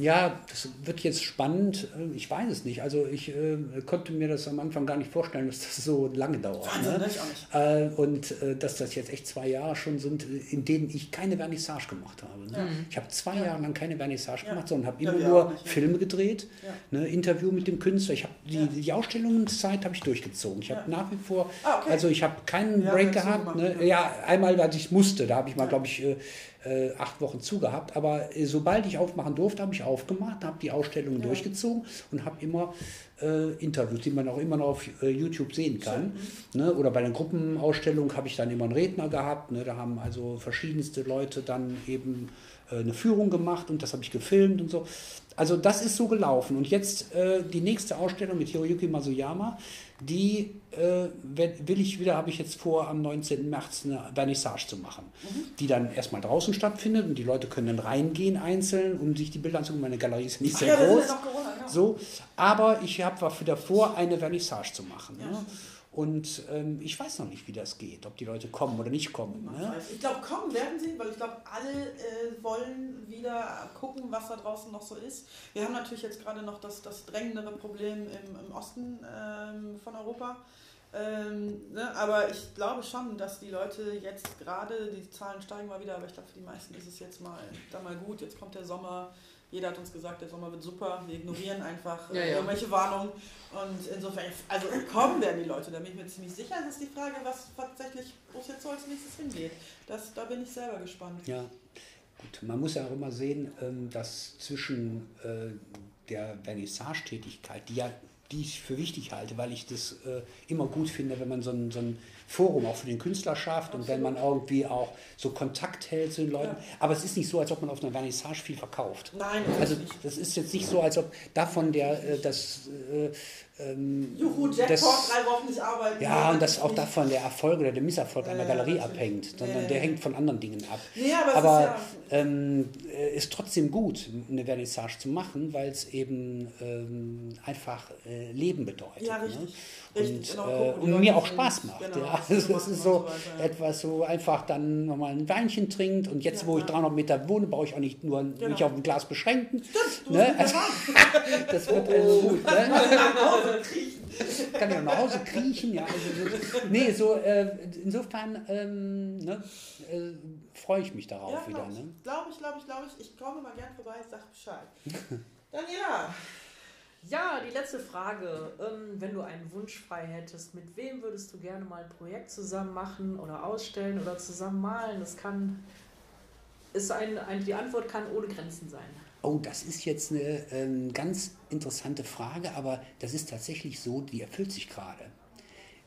Ja, das wird jetzt spannend. Äh, ich weiß es nicht. Also ich äh, konnte mir das am Anfang gar nicht vorstellen, dass das so lange dauert. Wahnsinn, ne? auch. Äh, und äh, dass das jetzt echt zwei Jahre schon sind, in denen ich keine Vernissage gemacht habe. Ne? Ja. Ich habe zwei ja. Jahre lang keine Vernissage ja. gemacht, sondern habe immer nur Filme gedreht, ne? Interview mit dem Künstler. Ich habe die, die Ausstellungszeit habe ich durchgezogen. Ich habe nach wie vor, ah, okay. also ich habe keinen Break gehabt. Ne? Ja, einmal, weil ich musste. Da habe ich mal, glaube ich, äh, äh, acht Wochen zugehabt. Aber äh, sobald ich aufmachen durfte, habe ich aufgemacht, habe die Ausstellungen ja. durchgezogen und habe immer äh, Interviews, die man auch immer noch auf äh, YouTube sehen kann. Ne? Oder bei den Gruppenausstellungen habe ich dann immer einen Redner gehabt. Ne? Da haben also verschiedenste Leute dann eben äh, eine Führung gemacht und das habe ich gefilmt und so. Also das ist so gelaufen. Und jetzt äh, die nächste Ausstellung mit Hiroyuki Masuyama, die äh, will ich wieder, habe ich jetzt vor, am 19. März eine Vernissage zu machen, mhm. die dann erstmal draußen stattfindet und die Leute können dann reingehen einzeln, um sich die Bilder anzugucken. Meine Galerie ist nicht Ach, sehr ja, groß. Ja Corona, ja. So, aber ich habe wieder vor, eine Vernissage zu machen. Ne? Und ähm, ich weiß noch nicht, wie das geht, ob die Leute kommen oder nicht kommen. Ne? Ich glaube, kommen werden sie, weil ich glaube, alle äh, wollen wieder gucken, was da draußen noch so ist. Wir haben natürlich jetzt gerade noch das, das drängendere Problem im, im Osten ähm, von Europa. Ähm, ne? Aber ich glaube schon, dass die Leute jetzt gerade, die Zahlen steigen mal wieder, aber ich glaube, für die meisten ist es jetzt mal, dann mal gut. Jetzt kommt der Sommer jeder hat uns gesagt, der Sommer wird super, wir ignorieren einfach ja, ja. irgendwelche Warnungen. Und insofern, also kommen werden die Leute, da bin ich mir ziemlich sicher. Es ist die Frage, was tatsächlich, wo es jetzt so als nächstes hingeht. Das, da bin ich selber gespannt. Ja, gut. Man muss ja auch immer sehen, ähm, dass zwischen äh, der Vernissage-Tätigkeit, die ja die ich für wichtig halte, weil ich das äh, immer gut finde, wenn man so ein, so ein Forum auch für den Künstler schafft Absolut. und wenn man irgendwie auch so Kontakt hält zu den Leuten. Ja. Aber es ist nicht so, als ob man auf einer Vernissage viel verkauft. Nein, das also das ist jetzt nicht so, als ob davon der äh, das äh, ähm, Juhu, Jackpot, das, drei Wochen nicht arbeiten. Ja, und dass auch davon der Erfolg oder der Misserfolg ja, einer Galerie ja, abhängt, sondern ja, der hängt von anderen Dingen ab. Nee, aber, aber ist, ähm, äh, ist, trotzdem gut, eine Vernissage zu machen, weil es eben ähm, einfach äh, Leben bedeutet. Ja, richtig. Ne? Und, genau, äh, und mir auch Spaß macht. Genau, ja. Also es ist so, so etwas so einfach dann nochmal ein Weinchen trinkt und jetzt, wo ich 300 Meter wohne, brauche ich auch nicht nur genau. mich auf ein Glas beschränken. Stimmt, ne? also, das wird also gut. Ne? kriechen. Kann ja nach Hause kriechen, ja. Also, nee, so äh, insofern ähm, ne, äh, freue ich mich darauf ja, wieder. Ne? Glaube ich, glaube ich, glaube ich. Ich komme mal gern vorbei, sag Bescheid. Daniela. Ja, die letzte Frage. Ähm, wenn du einen Wunsch frei hättest, mit wem würdest du gerne mal ein Projekt zusammen machen oder ausstellen oder zusammen malen? Das kann, ist ein, ein, die Antwort kann ohne Grenzen sein. Oh, das ist jetzt eine ähm, ganz interessante Frage, aber das ist tatsächlich so, die erfüllt sich gerade.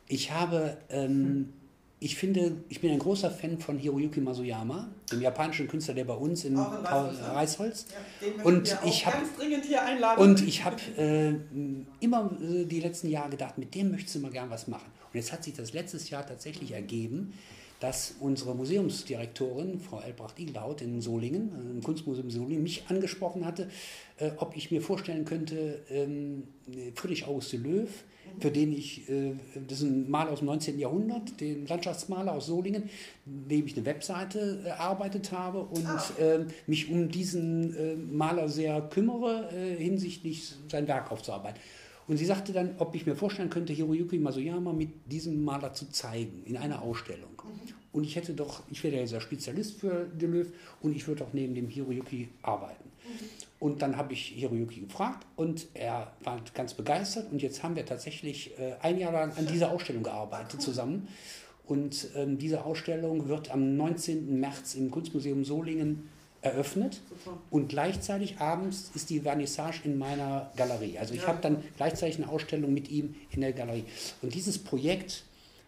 Ich habe, ähm, hm. ich finde, ich bin ein großer Fan von Hiroyuki Masuyama, dem japanischen Künstler, der bei uns in, in Reisholz. Reisholz. Ja, und, ich hab, und ich habe äh, immer äh, die letzten Jahre gedacht, mit dem möchtest du mal gern was machen. Und jetzt hat sich das letztes Jahr tatsächlich ergeben, dass unsere Museumsdirektorin, Frau Elbracht-Igelhaut in Solingen, äh, im Kunstmuseum Solingen, mich angesprochen hatte, äh, ob ich mir vorstellen könnte, ähm, Friedrich August de Löw, für den ich, äh, das ist ein Maler aus dem 19. Jahrhundert, den Landschaftsmaler aus Solingen, dem ich eine Webseite erarbeitet habe und ah. äh, mich um diesen äh, Maler sehr kümmere äh, hinsichtlich sein Werk aufzuarbeiten. Und sie sagte dann, ob ich mir vorstellen könnte, Hiroyuki Masuyama mit diesem Maler zu zeigen in einer Ausstellung. Mhm. Und ich hätte doch, ich wäre ja dieser Spezialist für Deleuze und ich würde auch neben dem Hiroyuki arbeiten. Mhm. Und dann habe ich Hiroyuki gefragt und er war ganz begeistert. Und jetzt haben wir tatsächlich äh, ein Jahr lang an dieser Ausstellung gearbeitet zusammen. Und ähm, diese Ausstellung wird am 19. März im Kunstmuseum Solingen eröffnet Super. und gleichzeitig abends ist die Vernissage in meiner Galerie. Also ich ja. habe dann gleichzeitig eine Ausstellung mit ihm in der Galerie. Und dieses Projekt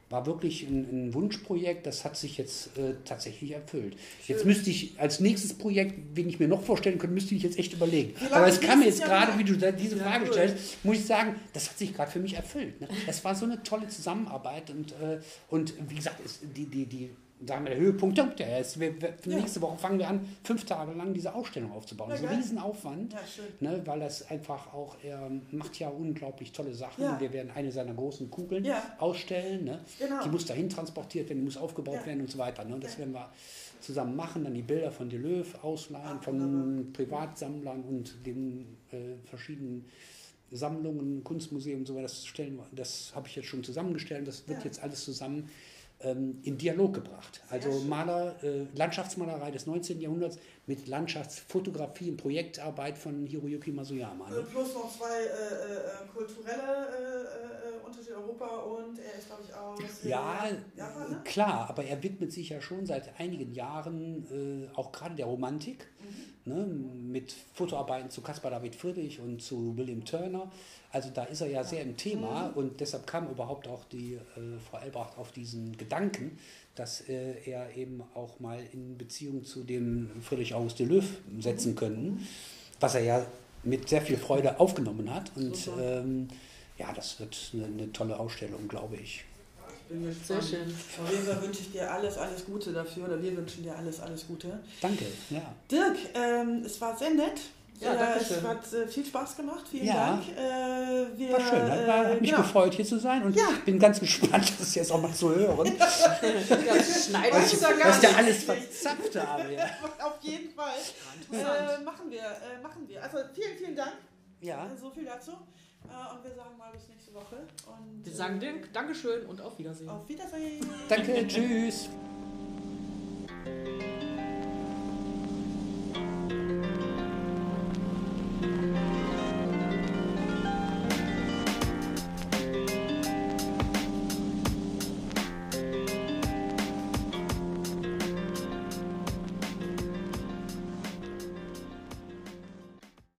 war wirklich ein, ein Wunschprojekt, das hat sich jetzt äh, tatsächlich erfüllt. Schön. Jetzt müsste ich als nächstes Projekt, wenn ich mir noch vorstellen könnte, müsste ich jetzt echt überlegen. Aber es kam mir jetzt gerade, wie du diese Frage ja, stellst, muss ich sagen, das hat sich gerade für mich erfüllt. Ne? Das war so eine tolle Zusammenarbeit und, äh, und wie gesagt, es, die, die, die sagen wir, der Höhepunkt der ist. Wir, wir, ja. Nächste Woche fangen wir an, fünf Tage lang diese Ausstellung aufzubauen. Ja, das ist ein Riesenaufwand, ja, ne, weil das einfach auch, er macht ja unglaublich tolle Sachen. Ja. Wir werden eine seiner großen Kugeln ausstellen. Ne? Genau. Die muss dahin transportiert werden, die muss aufgebaut werden und so weiter. Ne? Und das werden wir zusammen machen, dann die Bilder von Deleuve ausleihen, von Privatsammlern und den äh, verschiedenen Sammlungen, Kunstmuseum und so weiter. Das, das habe ich jetzt schon zusammengestellt. Das wird jetzt alles zusammen in Dialog gebracht. Also Maler, äh, Landschaftsmalerei des 19. Jahrhunderts mit Landschaftsfotografie und Projektarbeit von Hiroyuki Masuyama. Ne? Plus noch zwei äh, äh, kulturelle äh, äh, Unterschiede Europa und er ist, glaube ich, aus ja, Japan. Ne? Klar, aber er widmet sich ja schon seit einigen Jahren auch gerade der Romantik. Mhm. Ne, mit Fotoarbeiten zu Caspar David Friedrich und zu William Turner. Also da ist er ja sehr im Thema mhm. und deshalb kam überhaupt auch die äh, Frau Elbracht auf diesen Gedanken, dass äh, er eben auch mal in Beziehung zu dem Friedrich August de Löw setzen mhm. können, was er ja mit sehr viel Freude aufgenommen hat. Und ähm, ja, das wird eine, eine tolle Ausstellung, glaube ich. Bin gespannt. Sehr schön. Auf jeden Fall wünsche ich dir alles, alles Gute dafür oder wir wünschen dir alles, alles Gute. Danke, ja. Dirk, ähm, es war sehr nett. Ja, ja es hat äh, viel Spaß gemacht. Vielen ja. Dank. Äh, wir, war schön. Hat, ne? hat mich genau. gefreut, hier zu sein. Und ja. ich bin ganz gespannt, das jetzt auch mal zu hören. ja, schneid was, ich, was ich da alles verzapft habe. Ja. Auf jeden Fall. Äh, machen, wir, äh, machen wir. Also vielen, vielen Dank. Ja. So viel dazu. Äh, und wir sagen mal bis nächste Woche. Und wir sagen äh, Dankeschön und auf Wiedersehen. Auf Wiedersehen. Danke, tschüss.